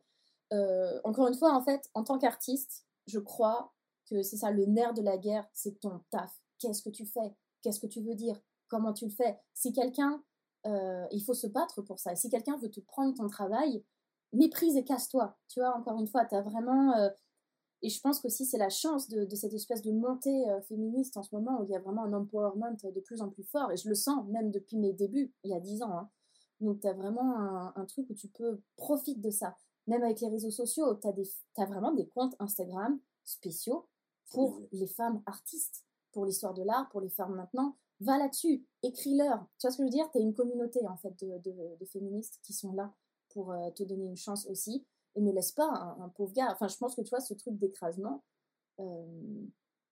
euh, encore une fois, en fait, en tant qu'artiste, je crois que c'est ça, le nerf de la guerre, c'est ton taf. Qu'est-ce que tu fais? Qu'est-ce que tu veux dire? Comment tu le fais? Si quelqu'un, il faut se battre pour ça. Et si quelqu'un veut te prendre ton travail, méprise et casse-toi. Tu vois, encore une fois, tu as vraiment. euh, et je pense qu'aussi, c'est la chance de, de cette espèce de montée euh, féministe en ce moment où il y a vraiment un empowerment de plus en plus fort. Et je le sens même depuis mes débuts, il y a 10 ans. hein. Donc, tu as vraiment un, un truc où tu peux profiter de ça. Même avec les réseaux sociaux, tu as, vraiment des comptes Instagram spéciaux pour les femmes artistes, pour l'histoire de l'art, pour les femmes maintenant. Va là-dessus, écris-leur. Tu vois ce que je veux dire? Tu as une communauté en fait de, de- de féministes qui sont là pour euh, te donner une chance aussi. Et ne laisse pas un, pauvre gars. Enfin, je pense que tu vois, ce truc d'écrasement, euh,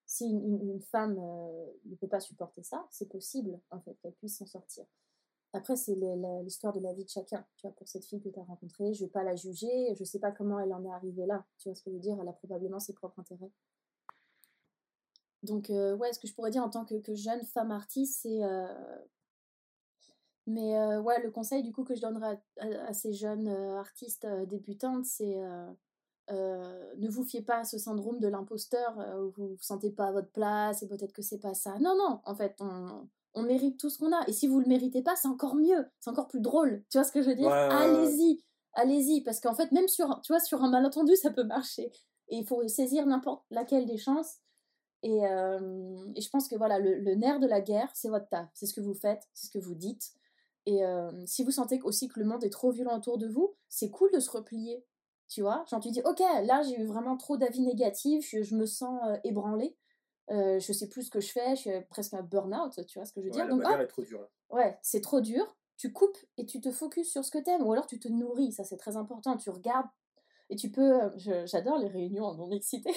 si une, femme euh, ne peut pas supporter ça, c'est possible, en fait, qu'elle puisse s'en sortir. Après, c'est l'histoire de la vie de chacun. Tu vois, pour cette fille que tu as rencontrée, je ne vais pas la juger, je ne sais pas comment elle en est arrivée là. Tu vois ce que je veux dire Elle a probablement ses propres intérêts. Donc, euh, ouais, ce que je pourrais dire en tant que, jeune femme artiste, c'est. Mais ouais, le conseil du coup que je donnerais à, ces jeunes artistes débutantes, c'est ne vous fiez pas à ce syndrome de l'imposteur où vous ne vous sentez pas à votre place et peut-être que c'est pas ça. Non, non, en fait, on, on mérite tout ce qu'on a. Et si vous le méritez pas, c'est encore mieux, c'est encore plus drôle. Tu vois ce que je veux dire? Allez-y, allez-y, parce qu'en fait, même sur, tu vois, sur un malentendu, ça peut marcher. Et il faut saisir n'importe laquelle des chances. Et, et, je pense que voilà, le, le nerf de la guerre, c'est votre taf, c'est ce que vous faites, c'est ce que vous dites. Et si vous sentez aussi que le monde est trop violent autour de vous, c'est cool de se replier. Tu vois? Genre, tu dis, ok, là, j'ai eu vraiment trop d'avis négatifs, je, me sens ébranlée, je sais plus ce que je fais, je suis presque un burn-out, tu vois ce que je veux dire? Donc, est trop dur. Ouais, c'est trop dur. Tu coupes et tu te focuses sur ce que t'aimes, ou alors tu te nourris, ça c'est très important. Tu regardes et tu peux. J'adore les réunions en non-mixité.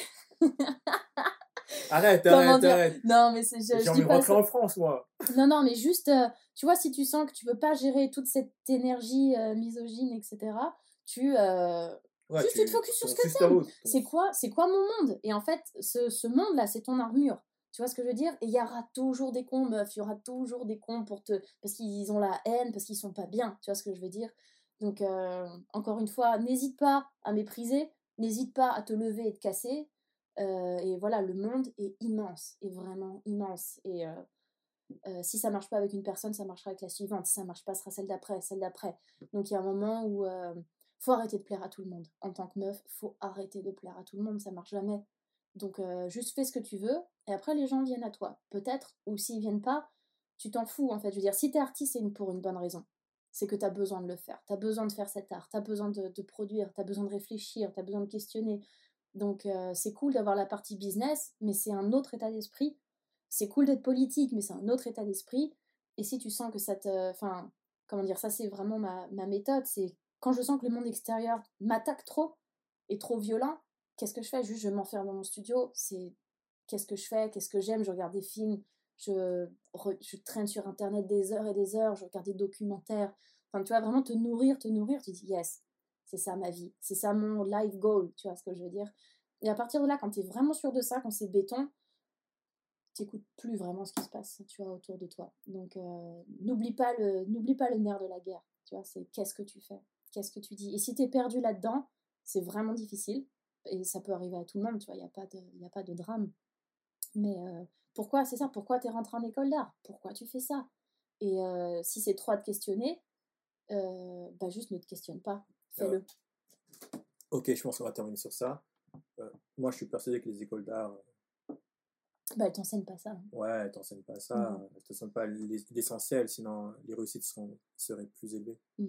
Arrête, arrête, arrête. Non, mais c'est. J'ai envie de rentrer en France, moi. Non, non, mais juste, euh, tu vois, si tu sens que tu peux pas gérer toute cette énergie euh, misogyne, etc., tu. Euh, juste, tu, te focuses sur ce que t'aimes. C'est quoi, c'est quoi mon monde? Et en fait, ce, ce monde-là, c'est ton armure. Tu vois ce que je veux dire? Et il y aura toujours des cons, meuf. Il y aura toujours des cons pour te. Parce qu'ils ont la haine, parce qu'ils sont pas bien. Tu vois ce que je veux dire? Donc, encore une fois, n'hésite pas à mépriser. N'hésite pas à te lever et te casser. Et voilà, le monde est immense, est vraiment immense. Et euh, euh, si ça marche pas avec une personne, ça marchera avec la suivante. Si ça marche pas, ce sera celle d'après, celle d'après. Donc il y a un moment où faut arrêter de plaire à tout le monde. En tant que meuf, faut arrêter de plaire à tout le monde, ça marche jamais. Donc juste fais ce que tu veux, et après les gens viennent à toi. Peut-être, ou s'ils viennent pas, tu t'en fous en fait. Je veux dire, si t'es artiste, c'est pour une bonne raison. C'est que tu as besoin de le faire. Tu as besoin de faire cet art. Tu as besoin de, de produire. Tu as besoin de réfléchir. Tu as besoin de questionner. Donc euh, c'est cool d'avoir la partie business, mais c'est un autre état d'esprit. C'est cool d'être politique, mais c'est un autre état d'esprit. Et si tu sens que ça te... Enfin, comment dire, ça c'est vraiment ma, méthode, c'est quand je sens que le monde extérieur m'attaque trop, et trop violent, qu'est-ce que je fais? Juste je m'enferme dans mon studio, c'est qu'est-ce que je fais, qu'est-ce que j'aime, je regarde des films, je, je traîne sur internet des heures et des heures, je regarde des documentaires. Enfin, tu vois, vraiment te nourrir, te nourrir, tu dis yes, c'est ça ma vie, c'est ça mon life goal, tu vois ce que je veux dire? Et à partir de là, quand tu es vraiment sûr de ça, quand c'est béton, tu n'écoutes plus vraiment ce qui se passe, tu vois, autour de toi. Donc euh, n'oublie pas le n'oublie pas le nerf de la guerre, tu vois, c'est qu'est-ce que tu fais, qu'est-ce que tu dis. Et si tu es perdu là-dedans, c'est vraiment difficile et ça peut arriver à tout le monde, tu vois, il n'y a pas de a pas de drame. Mais euh, pourquoi c'est ça Pourquoi tu es rentré en école d'art? Pourquoi tu fais ça? Et euh, si c'est trop à te questionner, bah juste ne te questionne pas Fais-le. Ok, je pense qu'on va terminer sur ça. Moi, je suis persuadé que les écoles d'art. Euh, bah, elles t'enseignent pas ça. Ouais, elles t'enseignent pas ça. Mmh. Elles t'enseignent pas l'essentiel, sinon les réussites seront, seraient plus élevées. Mmh.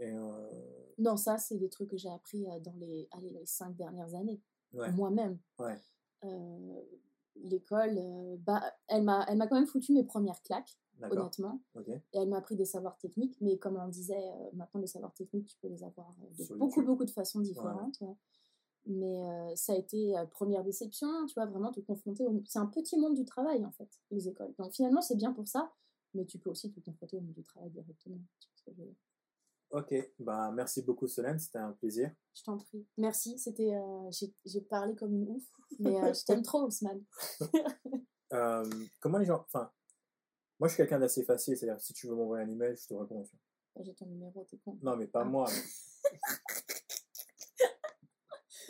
Et, euh... Non, ça, c'est des trucs que j'ai appris euh, dans les, allez, les cinq dernières années. Moi-même. Ouais. L'école, bah, elle m'a quand même foutu mes premières claques honnêtement. Et elle m'a appris des savoirs techniques, mais comme on disait, euh, maintenant les savoirs techniques, tu peux les avoir euh, de beaucoup, beaucoup de façons différentes. Mais euh, ça a été première déception, tu vois, vraiment te confronter au... C'est un petit monde du travail, en fait, les écoles. Donc finalement, c'est bien pour ça, mais tu peux aussi te confronter au monde du travail directement. Ok, bah, merci beaucoup Solène, c'était un plaisir. Je t'en prie. Merci, c'était, j'ai parlé comme une ouf, mais je t'aime trop Ousmane. comment les gens, enfin, moi, je suis quelqu'un d'assez facile, c'est-à-dire si tu veux m'envoyer un email, je te réponds. Bah, j'ai ton numéro, t'es con. Non, mais pas ah. moi.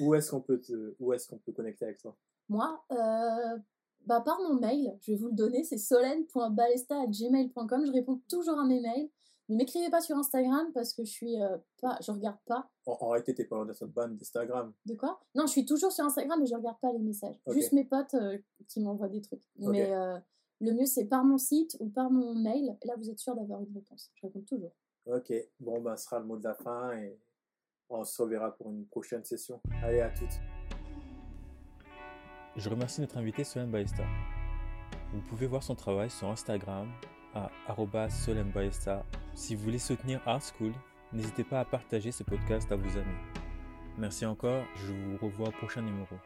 où est-ce qu'on peut te, où est-ce qu'on peut connecter avec toi? Moi, euh, bah par mon mail, je vais vous le donner, c'est solène.balesta@gmail.com. Je réponds toujours à mes mails. Ne m'écrivez pas sur Instagram parce que je suis euh, pas, je regarde pas. En, en réalité, t'es pas dans cette bande d'Instagram. De quoi? Non, je suis toujours sur Instagram, mais je regarde pas les messages. Juste mes potes euh, qui m'envoient des trucs. Mais le mieux, c'est par mon site ou par mon mail. Là, vous êtes sûr d'avoir une réponse. Je réponds toujours. Ok, bon, ben, ce sera le mot de la fin et on se reverra pour une prochaine session. Allez, à toutes. Je remercie notre invité Solène Baesta. Vous pouvez voir son travail sur Instagram à Baesta. Si vous voulez soutenir Art School, n'hésitez pas à partager ce podcast à vos amis. Merci encore, je vous revois au prochain numéro.